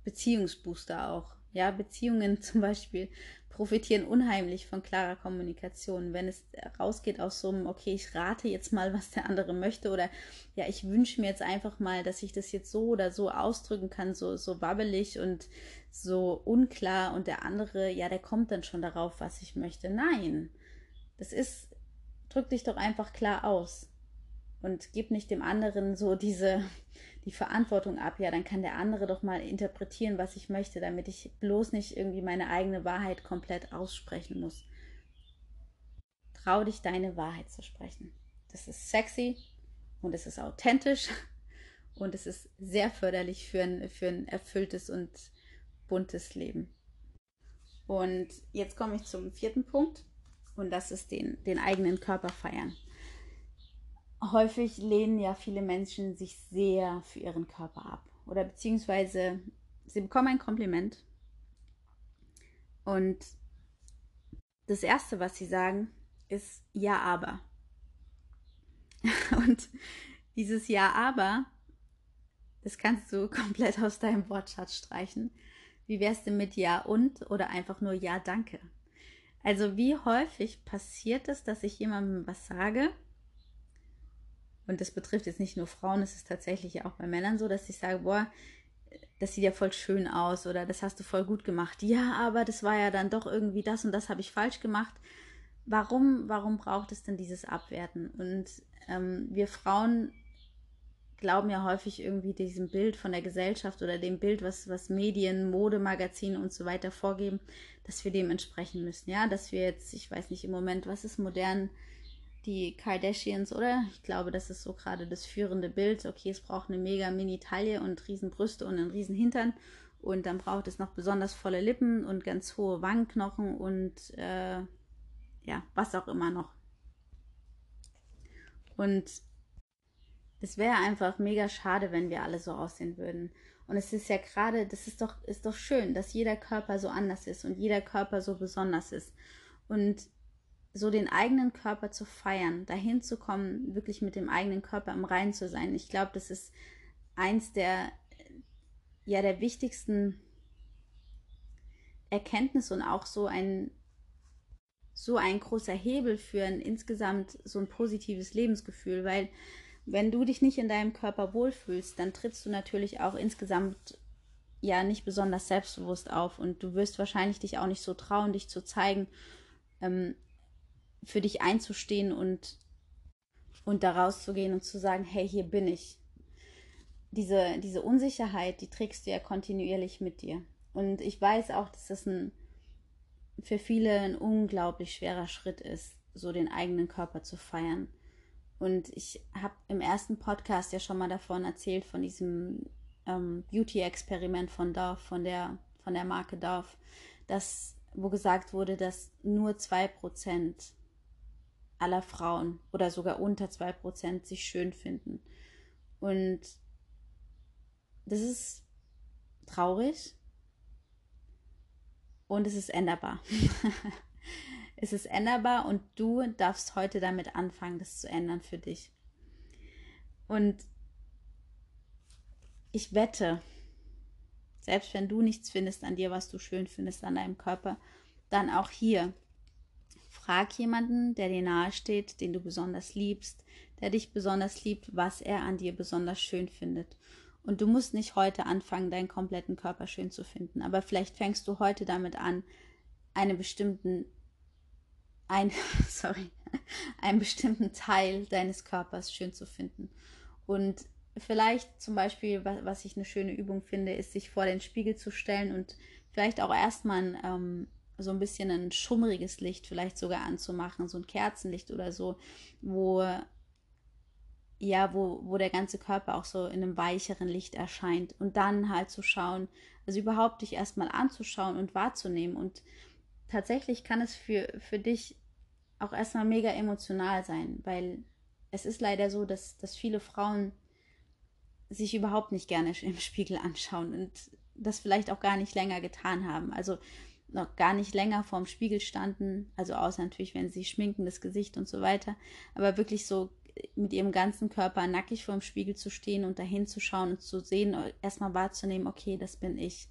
Beziehungsbooster auch. Ja, Beziehungen zum Beispiel profitieren unheimlich von klarer Kommunikation. Wenn es rausgeht aus so einem, okay, ich rate jetzt mal, was der andere möchte oder ja, ich wünsche mir jetzt einfach mal, dass ich das jetzt so oder so ausdrücken kann, so, so wabbelig und so unklar und der andere, ja, der kommt dann schon darauf, was ich möchte. Nein, das ist, drück dich doch einfach klar aus und gib nicht dem anderen so diese, die Verantwortung ab, ja, dann kann der andere doch mal interpretieren, was ich möchte, damit ich bloß nicht irgendwie meine eigene Wahrheit komplett aussprechen muss. Trau dich, deine Wahrheit zu sprechen. Das ist sexy und es ist authentisch und es ist sehr förderlich für ein, für ein erfülltes und buntes Leben. Und jetzt komme ich zum vierten Punkt und das ist den, den eigenen Körper feiern häufig lehnen ja viele Menschen sich sehr für ihren Körper ab. Oder beziehungsweise sie bekommen ein Kompliment und das Erste, was sie sagen, ist Ja, aber. Und dieses Ja, aber, das kannst du komplett aus deinem Wortschatz streichen. Wie wär's denn mit Ja und oder einfach nur Ja, danke? Also wie häufig passiert es, dass ich jemandem was sage und das betrifft jetzt nicht nur Frauen, es ist tatsächlich auch bei Männern so, dass ich sage, boah, das sieht ja voll schön aus oder das hast du voll gut gemacht. Ja, aber das war ja dann doch irgendwie das und das habe ich falsch gemacht. Warum, warum braucht es denn dieses Abwerten? Und ähm, wir Frauen glauben ja häufig irgendwie diesem Bild von der Gesellschaft oder dem Bild, was, was Medien, Modemagazine und so weiter vorgeben, dass wir dem entsprechen müssen. Ja, dass wir jetzt, ich weiß nicht im Moment, was ist modern, die Kardashians, oder? Ich glaube, das ist so gerade das führende Bild. Okay, es braucht eine mega Mini-Taille und riesen Brüste und einen riesen Hintern. Und dann braucht es noch besonders volle Lippen und ganz hohe Wangenknochen und äh, ja, was auch immer noch. Und es wäre einfach mega schade, wenn wir alle so aussehen würden. Und es ist ja gerade, das ist doch, ist doch schön, dass jeder Körper so anders ist und jeder Körper so besonders ist. Und so den eigenen Körper zu feiern, dahin zu kommen, wirklich mit dem eigenen Körper im Reinen zu sein. Ich glaube, das ist eins der, ja, der wichtigsten Erkenntnisse und auch so ein, so ein großer Hebel für ein insgesamt so ein positives Lebensgefühl, weil wenn du dich nicht in deinem Körper wohlfühlst, dann trittst du natürlich auch insgesamt ja nicht besonders selbstbewusst auf und du wirst wahrscheinlich dich auch nicht so trauen, dich zu zeigen, ähm, für dich einzustehen und, und da rauszugehen und zu sagen, hey, hier bin ich. Diese, diese Unsicherheit, die trägst du ja kontinuierlich mit dir. Und ich weiß auch, dass das ein, für viele ein unglaublich schwerer Schritt ist, so den eigenen Körper zu feiern. Und ich habe im ersten Podcast ja schon mal davon erzählt, von diesem ähm, Beauty-Experiment von Dove, von der, von der Marke Dove, dass, wo gesagt wurde, dass nur 2% aller Frauen oder sogar unter 2% sich schön finden. Und das ist traurig und es ist änderbar. Es ist änderbar und du darfst heute damit anfangen, das zu ändern für dich. Und ich wette, selbst wenn du nichts findest an dir, was du schön findest an deinem Körper, dann auch hier. Frag jemanden, der dir nahe steht, den du besonders liebst, der dich besonders liebt, was er an dir besonders schön findet. Und du musst nicht heute anfangen, deinen kompletten Körper schön zu finden, aber vielleicht fängst du heute damit an, einen bestimmten ein, sorry, einen bestimmten Teil deines Körpers schön zu finden. Und vielleicht zum Beispiel, was ich eine schöne Übung finde, ist, sich vor den Spiegel zu stellen und vielleicht auch erstmal ähm, so ein bisschen ein schummriges Licht vielleicht sogar anzumachen, so ein Kerzenlicht oder so, wo ja, wo, wo der ganze Körper auch so in einem weicheren Licht erscheint und dann halt zu schauen, also überhaupt dich erstmal anzuschauen und wahrzunehmen und tatsächlich kann es für, für dich auch erstmal mega emotional sein, weil es ist leider so, dass, dass viele Frauen sich überhaupt nicht gerne im Spiegel anschauen und das vielleicht auch gar nicht länger getan haben. Also noch gar nicht länger vorm Spiegel standen, also außer natürlich, wenn sie schminken, das Gesicht und so weiter, aber wirklich so mit ihrem ganzen Körper nackig vorm Spiegel zu stehen und dahin zu schauen und zu sehen, erstmal wahrzunehmen, okay, das bin ich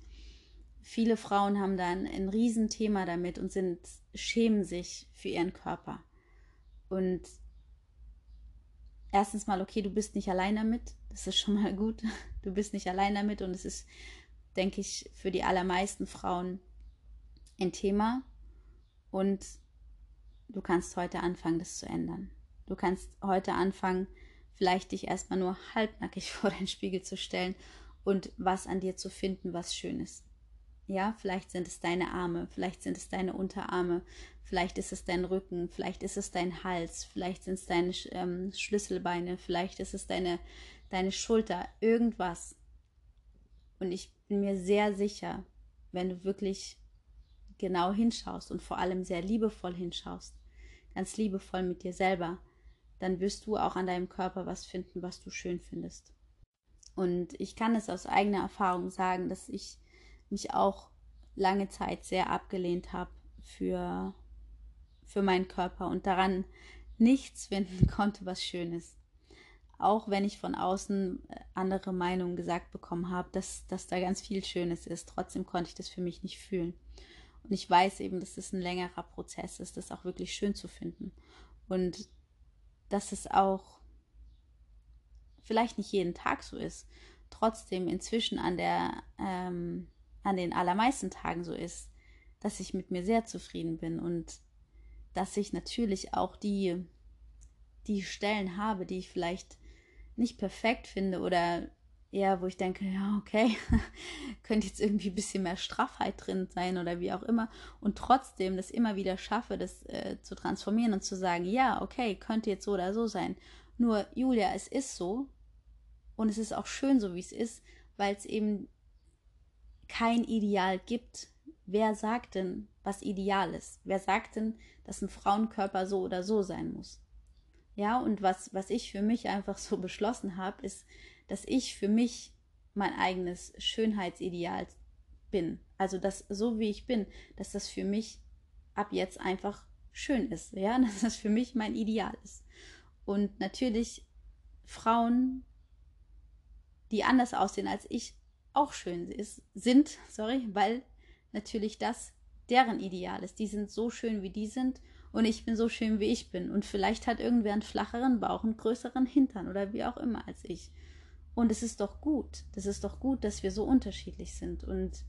viele Frauen haben dann ein Riesenthema damit und sind, schämen sich für ihren Körper. Und erstens mal, okay, du bist nicht allein damit. Das ist schon mal gut. Du bist nicht allein damit und es ist, denke ich, für die allermeisten Frauen ein Thema. Und du kannst heute anfangen, das zu ändern. Du kannst heute anfangen, vielleicht dich erstmal nur halbnackig vor den Spiegel zu stellen und was an dir zu finden, was schön ist. Ja, vielleicht sind es deine Arme, vielleicht sind es deine Unterarme, vielleicht ist es dein Rücken, vielleicht ist es dein Hals, vielleicht sind es deine ähm, Schlüsselbeine, vielleicht ist es deine, deine Schulter, irgendwas. Und ich bin mir sehr sicher, wenn du wirklich genau hinschaust und vor allem sehr liebevoll hinschaust, ganz liebevoll mit dir selber, dann wirst du auch an deinem Körper was finden, was du schön findest. Und ich kann es aus eigener Erfahrung sagen, dass ich mich auch lange Zeit sehr abgelehnt habe für, für meinen Körper und daran nichts finden konnte, was schön ist. Auch wenn ich von außen äh, andere Meinungen gesagt bekommen habe, dass, dass da ganz viel Schönes ist, trotzdem konnte ich das für mich nicht fühlen. Und ich weiß eben, dass es ein längerer Prozess ist, das auch wirklich schön zu finden. Und dass es auch vielleicht nicht jeden Tag so ist, trotzdem inzwischen an der ähm, an den allermeisten Tagen so ist, dass ich mit mir sehr zufrieden bin und dass ich natürlich auch die, die Stellen habe, die ich vielleicht nicht perfekt finde oder eher, wo ich denke, ja, okay, könnte jetzt irgendwie ein bisschen mehr Straffheit drin sein oder wie auch immer. Und trotzdem das immer wieder schaffe, das äh, zu transformieren und zu sagen, ja, okay, könnte jetzt so oder so sein. Nur, Julia, es ist so. Und es ist auch schön so, wie es ist, weil es eben kein Ideal gibt. Wer sagt denn, was ideal ist? Wer sagt denn, dass ein Frauenkörper so oder so sein muss? Ja, und was, was ich für mich einfach so beschlossen habe, ist, dass ich für mich mein eigenes Schönheitsideal bin. Also dass so wie ich bin, dass das für mich ab jetzt einfach schön ist, ja, dass das für mich mein Ideal ist. Und natürlich Frauen, die anders aussehen als ich, auch schön ist, sind, sorry, weil natürlich das deren Ideal ist. Die sind so schön, wie die sind und ich bin so schön, wie ich bin. Und vielleicht hat irgendwer einen flacheren Bauch, einen größeren Hintern oder wie auch immer als ich. Und es ist doch gut. Das ist doch gut, dass wir so unterschiedlich sind. Und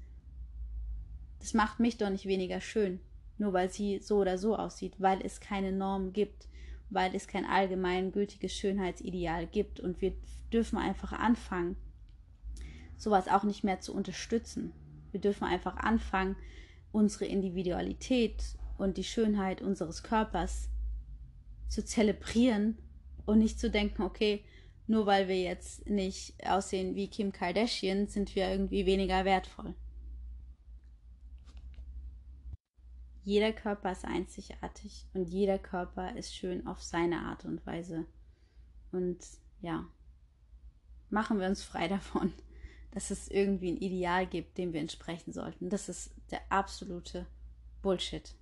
das macht mich doch nicht weniger schön, nur weil sie so oder so aussieht, weil es keine Norm gibt, weil es kein allgemein gültiges Schönheitsideal gibt. Und wir dürfen einfach anfangen, sowas auch nicht mehr zu unterstützen. Wir dürfen einfach anfangen, unsere Individualität und die Schönheit unseres Körpers zu zelebrieren und nicht zu denken, okay, nur weil wir jetzt nicht aussehen wie Kim Kardashian, sind wir irgendwie weniger wertvoll. Jeder Körper ist einzigartig und jeder Körper ist schön auf seine Art und Weise. Und ja, machen wir uns frei davon, dass es irgendwie ein Ideal gibt, dem wir entsprechen sollten. Das ist der absolute Bullshit.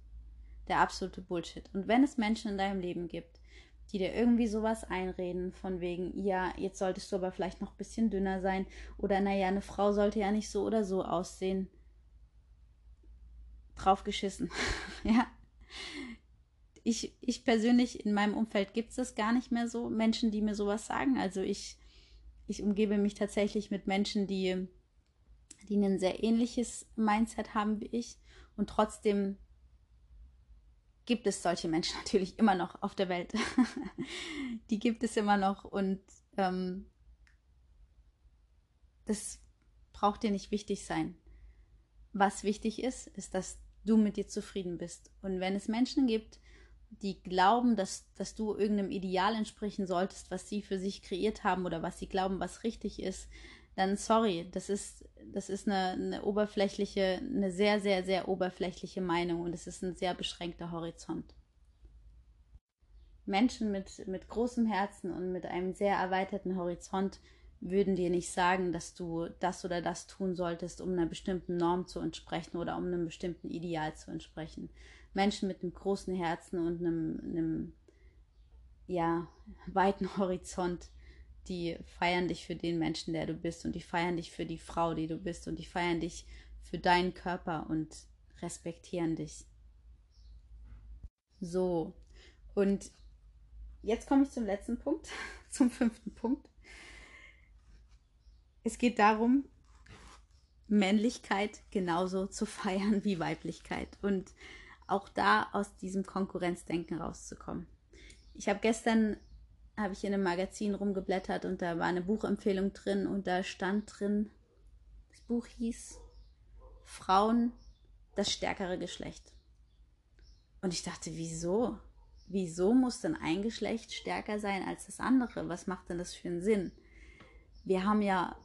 Der absolute Bullshit. Und wenn es Menschen in deinem Leben gibt, die dir irgendwie sowas einreden, von wegen, ja, jetzt solltest du aber vielleicht noch ein bisschen dünner sein oder naja, eine Frau sollte ja nicht so oder so aussehen. Draufgeschissen. ja. Ich, ich persönlich, in meinem Umfeld gibt es das gar nicht mehr so, Menschen, die mir sowas sagen. Also ich, ich umgebe mich tatsächlich mit Menschen, die, die ein sehr ähnliches Mindset haben wie ich und trotzdem gibt es solche Menschen natürlich immer noch auf der Welt. die gibt es immer noch und ähm, das braucht dir nicht wichtig sein. Was wichtig ist, ist, dass du mit dir zufrieden bist. Und wenn es Menschen gibt, die glauben, dass, dass du irgendeinem Ideal entsprechen solltest, was sie für sich kreiert haben oder was sie glauben, was richtig ist, dann sorry, das ist, das ist eine, eine oberflächliche, eine sehr, sehr, sehr oberflächliche Meinung und es ist ein sehr beschränkter Horizont. Menschen mit, mit großem Herzen und mit einem sehr erweiterten Horizont würden dir nicht sagen, dass du das oder das tun solltest, um einer bestimmten Norm zu entsprechen oder um einem bestimmten Ideal zu entsprechen. Menschen mit einem großen Herzen und einem, einem ja, weiten Horizont die feiern dich für den Menschen, der du bist und die feiern dich für die Frau, die du bist und die feiern dich für deinen Körper und respektieren dich. So, und jetzt komme ich zum letzten Punkt, zum fünften Punkt. Es geht darum, Männlichkeit genauso zu feiern wie Weiblichkeit und auch da aus diesem Konkurrenzdenken rauszukommen. Ich habe gestern habe ich in einem Magazin rumgeblättert und da war eine Buchempfehlung drin und da stand drin, das Buch hieß Frauen, das stärkere Geschlecht. Und ich dachte, wieso? Wieso muss denn ein Geschlecht stärker sein als das andere? Was macht denn das für einen Sinn? Wir haben ja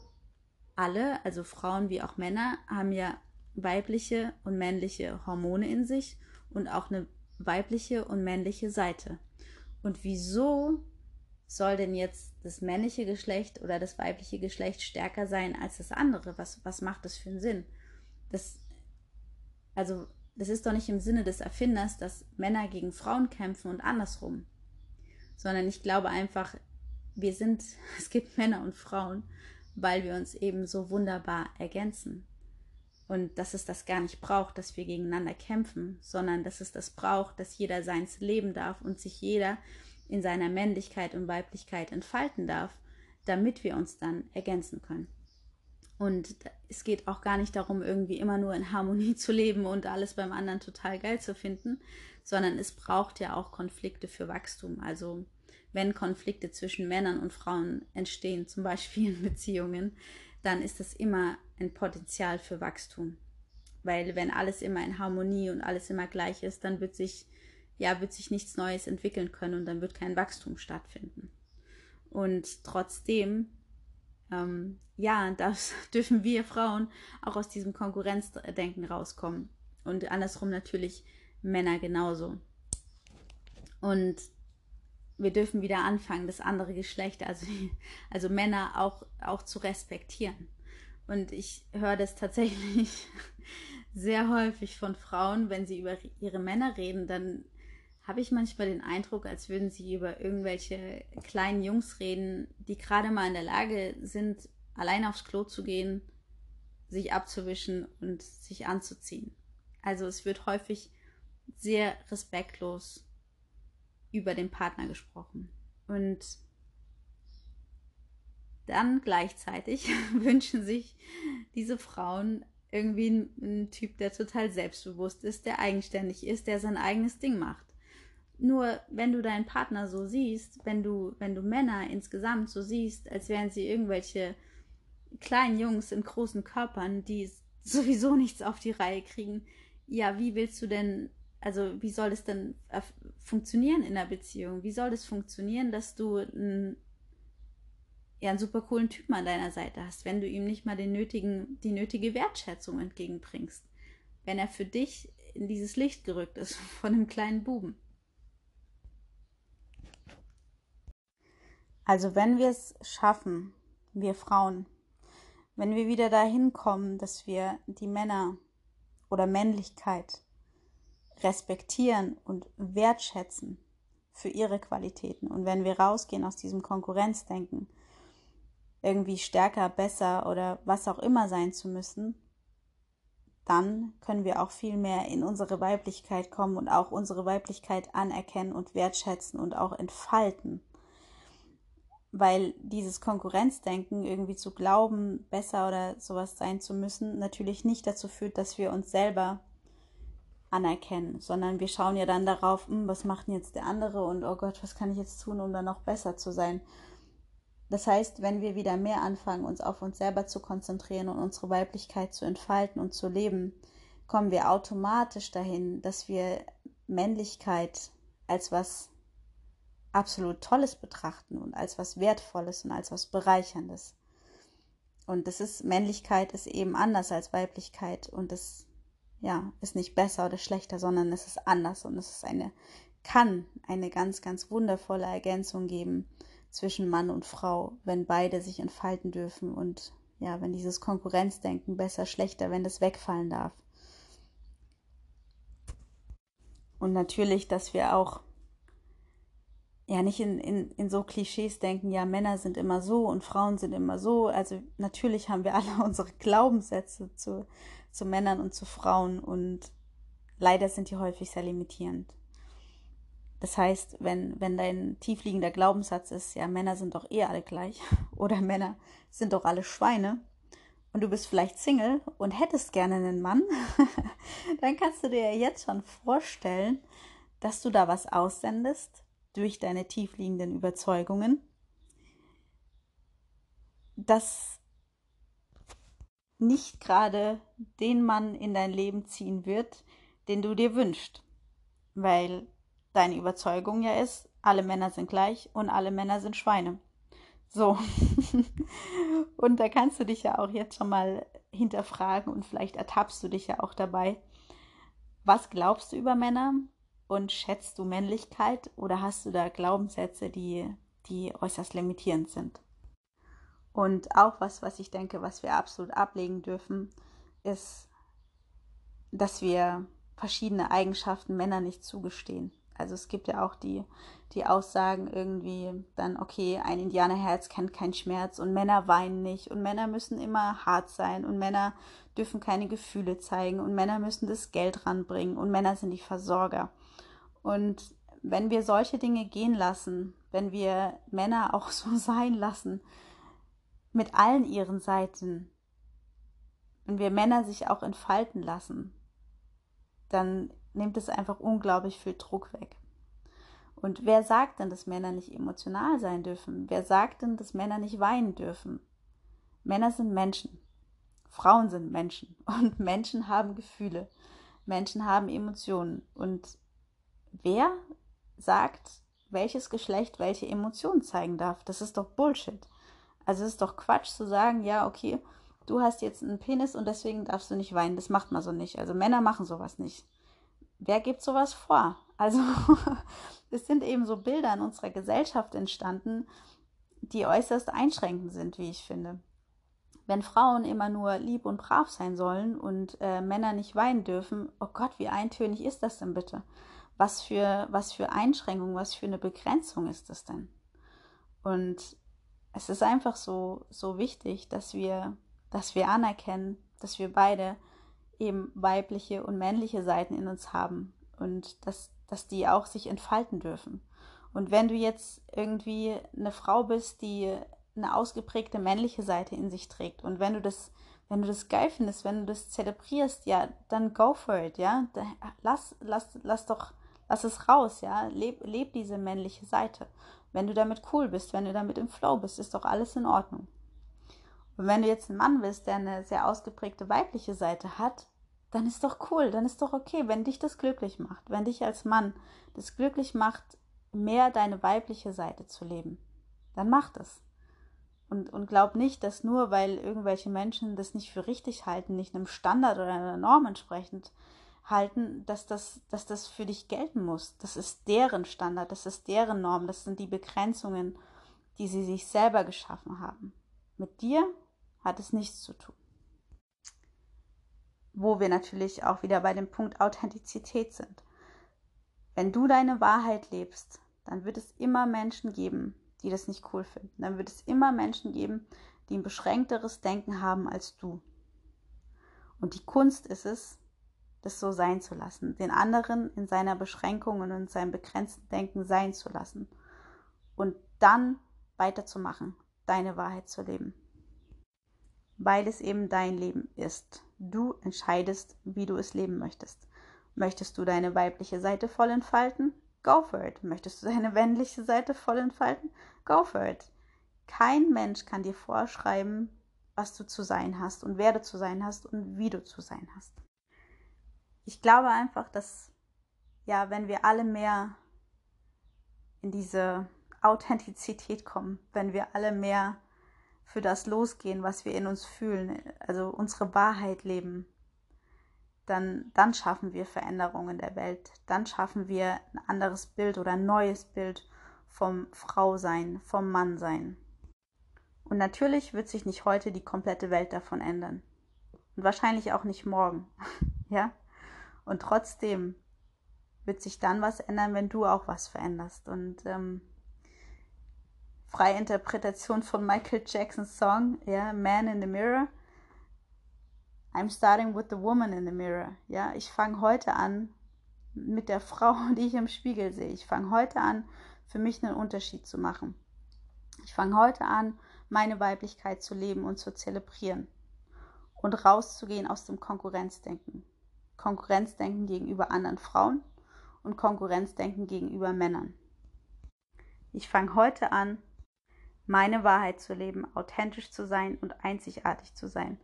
alle, also Frauen wie auch Männer, haben ja weibliche und männliche Hormone in sich und auch eine weibliche und männliche Seite. Und wieso soll denn jetzt das männliche Geschlecht oder das weibliche Geschlecht stärker sein als das andere? Was, was macht das für einen Sinn? Das, also, das ist doch nicht im Sinne des Erfinders, dass Männer gegen Frauen kämpfen und andersrum. Sondern ich glaube einfach, wir sind, es gibt Männer und Frauen, weil wir uns eben so wunderbar ergänzen. Und dass es das gar nicht braucht, dass wir gegeneinander kämpfen, sondern dass es das braucht, dass jeder seins leben darf und sich jeder in seiner Männlichkeit und Weiblichkeit entfalten darf, damit wir uns dann ergänzen können. Und es geht auch gar nicht darum, irgendwie immer nur in Harmonie zu leben und alles beim anderen total geil zu finden, sondern es braucht ja auch Konflikte für Wachstum. Also wenn Konflikte zwischen Männern und Frauen entstehen, zum Beispiel in Beziehungen, dann ist das immer ein Potenzial für Wachstum. Weil wenn alles immer in Harmonie und alles immer gleich ist, dann wird sich, ja, wird sich nichts Neues entwickeln können und dann wird kein Wachstum stattfinden. Und trotzdem, ähm, ja, das dürfen wir Frauen auch aus diesem Konkurrenzdenken rauskommen. Und andersrum natürlich Männer genauso. Und wir dürfen wieder anfangen, das andere Geschlecht, also, also Männer auch, auch zu respektieren. Und ich höre das tatsächlich sehr häufig von Frauen, wenn sie über ihre Männer reden, dann habe ich manchmal den Eindruck, als würden sie über irgendwelche kleinen Jungs reden, die gerade mal in der Lage sind, allein aufs Klo zu gehen, sich abzuwischen und sich anzuziehen. Also es wird häufig sehr respektlos über den Partner gesprochen. Und dann gleichzeitig wünschen sich diese Frauen irgendwie einen, Typ, der total selbstbewusst ist, der eigenständig ist, der sein eigenes Ding macht. Nur wenn du deinen Partner so siehst, wenn du, wenn du Männer insgesamt so siehst, als wären sie irgendwelche kleinen Jungs in großen Körpern, die sowieso nichts auf die Reihe kriegen, ja, wie willst du denn also wie soll es denn funktionieren in einer Beziehung? Wie soll es funktionieren, dass du einen, ja, einen super coolen Typen an deiner Seite hast, wenn du ihm nicht mal den nötigen, die nötige Wertschätzung entgegenbringst? Wenn er für dich in dieses Licht gerückt ist von einem kleinen Buben. Also wenn wir es schaffen, wir Frauen, wenn wir wieder dahin kommen, dass wir die Männer oder Männlichkeit respektieren und wertschätzen für ihre Qualitäten. Und wenn wir rausgehen aus diesem Konkurrenzdenken, irgendwie stärker, besser oder was auch immer sein zu müssen, dann können wir auch viel mehr in unsere Weiblichkeit kommen und auch unsere Weiblichkeit anerkennen und wertschätzen und auch entfalten. Weil dieses Konkurrenzdenken, irgendwie zu glauben, besser oder sowas sein zu müssen, natürlich nicht dazu führt, dass wir uns selber anerkennen, sondern wir schauen ja dann darauf, hm, was macht denn jetzt der andere und oh Gott, was kann ich jetzt tun, um dann noch besser zu sein. Das heißt, wenn wir wieder mehr anfangen, uns auf uns selber zu konzentrieren und unsere Weiblichkeit zu entfalten und zu leben, kommen wir automatisch dahin, dass wir Männlichkeit als was absolut Tolles betrachten und als was Wertvolles und als was Bereicherndes. Und das ist, Männlichkeit ist eben anders als Weiblichkeit und das ja, ist nicht besser oder schlechter, sondern es ist anders und es ist eine, kann eine ganz, ganz wundervolle Ergänzung geben zwischen Mann und Frau, wenn beide sich entfalten dürfen und ja, wenn dieses Konkurrenzdenken besser, schlechter, wenn das wegfallen darf. Und natürlich, dass wir auch ja nicht in, in, in so Klischees denken, ja, Männer sind immer so und Frauen sind immer so. Also natürlich haben wir alle unsere Glaubenssätze zu, zu Männern und zu Frauen und leider sind die häufig sehr limitierend. Das heißt, wenn, wenn dein tiefliegender Glaubenssatz ist, ja, Männer sind doch eh alle gleich oder Männer sind doch alle Schweine und du bist vielleicht Single und hättest gerne einen Mann, dann kannst du dir ja jetzt schon vorstellen, dass du da was aussendest durch deine tiefliegenden Überzeugungen, dass nicht gerade den Mann in dein Leben ziehen wird, den du dir wünschst. Weil deine Überzeugung ja ist, alle Männer sind gleich und alle Männer sind Schweine. So. und da kannst du dich ja auch jetzt schon mal hinterfragen und vielleicht ertappst du dich ja auch dabei. Was glaubst du über Männer und schätzt du Männlichkeit oder hast du da Glaubenssätze, die, die äußerst limitierend sind? Und auch was, was ich denke, was wir absolut ablegen dürfen, ist, dass wir verschiedene Eigenschaften Männer nicht zugestehen. Also es gibt ja auch die, die Aussagen irgendwie dann, okay, ein Indianerherz kennt keinen Schmerz und Männer weinen nicht und Männer müssen immer hart sein und Männer dürfen keine Gefühle zeigen und Männer müssen das Geld ranbringen und Männer sind die Versorger. Und wenn wir solche Dinge gehen lassen, wenn wir Männer auch so sein lassen, mit allen ihren Seiten, wenn wir Männer sich auch entfalten lassen, dann nimmt es einfach unglaublich viel Druck weg. Und wer sagt denn, dass Männer nicht emotional sein dürfen? Wer sagt denn, dass Männer nicht weinen dürfen? Männer sind Menschen. Frauen sind Menschen. Und Menschen haben Gefühle. Menschen haben Emotionen. Und wer sagt, welches Geschlecht welche Emotionen zeigen darf? Das ist doch Bullshit. Also es ist doch Quatsch zu sagen, ja, okay, du hast jetzt einen Penis und deswegen darfst du nicht weinen. Das macht man so nicht. Also Männer machen sowas nicht. Wer gibt sowas vor? Also es sind eben so Bilder in unserer Gesellschaft entstanden, die äußerst einschränkend sind, wie ich finde. Wenn Frauen immer nur lieb und brav sein sollen und äh, Männer nicht weinen dürfen, oh Gott, wie eintönig ist das denn bitte? Was für, was für Einschränkung, was für eine Begrenzung ist das denn? Und es ist einfach so, so wichtig, dass wir, dass wir anerkennen, dass wir beide eben weibliche und männliche Seiten in uns haben und dass, dass die auch sich entfalten dürfen. Und wenn du jetzt irgendwie eine Frau bist, die eine ausgeprägte männliche Seite in sich trägt und wenn du das wenn du das geil findest, wenn du das zelebrierst, ja, dann go for it, ja. Lass, lass, lass doch, lass es raus, ja. Leb, leb diese männliche Seite. Wenn du damit cool bist, wenn du damit im Flow bist, ist doch alles in Ordnung. Und wenn du jetzt ein Mann bist, der eine sehr ausgeprägte weibliche Seite hat, dann ist doch cool, dann ist doch okay, wenn dich das glücklich macht, wenn dich als Mann das glücklich macht, mehr deine weibliche Seite zu leben, dann mach das. Und, und glaub nicht, dass nur weil irgendwelche Menschen das nicht für richtig halten, nicht einem Standard oder einer Norm entsprechend halten, dass das, dass das für dich gelten muss. Das ist deren Standard, das ist deren Norm, das sind die Begrenzungen, die sie sich selber geschaffen haben. Mit dir hat es nichts zu tun wo wir natürlich auch wieder bei dem Punkt Authentizität sind. Wenn du deine Wahrheit lebst, dann wird es immer Menschen geben, die das nicht cool finden. Dann wird es immer Menschen geben, die ein beschränkteres Denken haben als du. Und die Kunst ist es, das so sein zu lassen, den anderen in seiner Beschränkung und in seinem begrenzten Denken sein zu lassen und dann weiterzumachen, deine Wahrheit zu leben. Weil es eben dein Leben ist. Du entscheidest, wie du es leben möchtest. Möchtest du deine weibliche Seite voll entfalten? Go for it. Möchtest du deine männliche Seite voll entfalten? Go for it. Kein Mensch kann dir vorschreiben, was du zu sein hast und wer du zu sein hast und wie du zu sein hast. Ich glaube einfach, dass, ja, wenn wir alle mehr in diese Authentizität kommen, wenn wir alle mehr für das losgehen, was wir in uns fühlen, also unsere Wahrheit leben, dann, dann schaffen wir Veränderungen der Welt. Dann schaffen wir ein anderes Bild oder ein neues Bild vom Frausein, vom Mannsein. Und natürlich wird sich nicht heute die komplette Welt davon ändern. Und wahrscheinlich auch nicht morgen. ja? Und trotzdem wird sich dann was ändern, wenn du auch was veränderst. Und ähm, freie Interpretation von Michael Jacksons Song, ja, Man in the Mirror. I'm starting with the woman in the mirror. Ja, ich fange heute an mit der Frau, die ich im Spiegel sehe. Ich fange heute an, für mich einen Unterschied zu machen. Ich fange heute an, meine Weiblichkeit zu leben und zu zelebrieren und rauszugehen aus dem Konkurrenzdenken. Konkurrenzdenken gegenüber anderen Frauen und Konkurrenzdenken gegenüber Männern. Ich fange heute an, meine Wahrheit zu leben, authentisch zu sein und einzigartig zu sein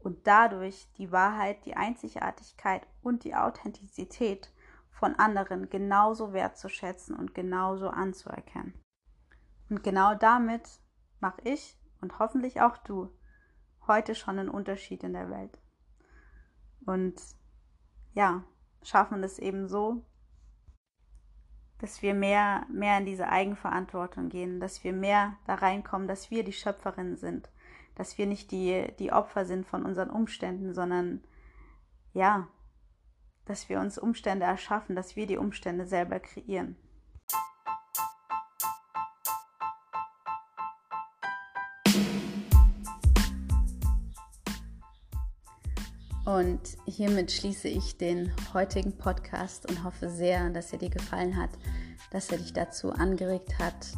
und dadurch die Wahrheit, die Einzigartigkeit und die Authentizität von anderen genauso wertzuschätzen und genauso anzuerkennen. Und genau damit mache ich und hoffentlich auch du heute schon einen Unterschied in der Welt. Und ja, schaffen es eben so, dass wir mehr, mehr in diese Eigenverantwortung gehen, dass wir mehr da reinkommen, dass wir die Schöpferin sind, dass wir nicht die, die Opfer sind von unseren Umständen, sondern ja, dass wir uns Umstände erschaffen, dass wir die Umstände selber kreieren. Und hiermit schließe ich den heutigen Podcast und hoffe sehr, dass er dir gefallen hat, dass er dich dazu angeregt hat,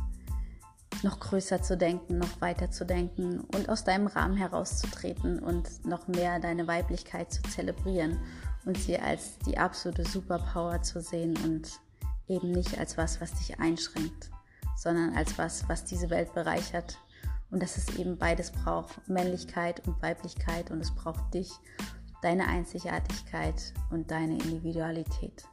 noch größer zu denken, noch weiter zu denken und aus deinem Rahmen herauszutreten und noch mehr deine Weiblichkeit zu zelebrieren und sie als die absolute Superpower zu sehen und eben nicht als was, was dich einschränkt, sondern als was, was diese Welt bereichert. Und dass es eben beides braucht, Männlichkeit und Weiblichkeit. Und es braucht dich, deine Einzigartigkeit und deine Individualität.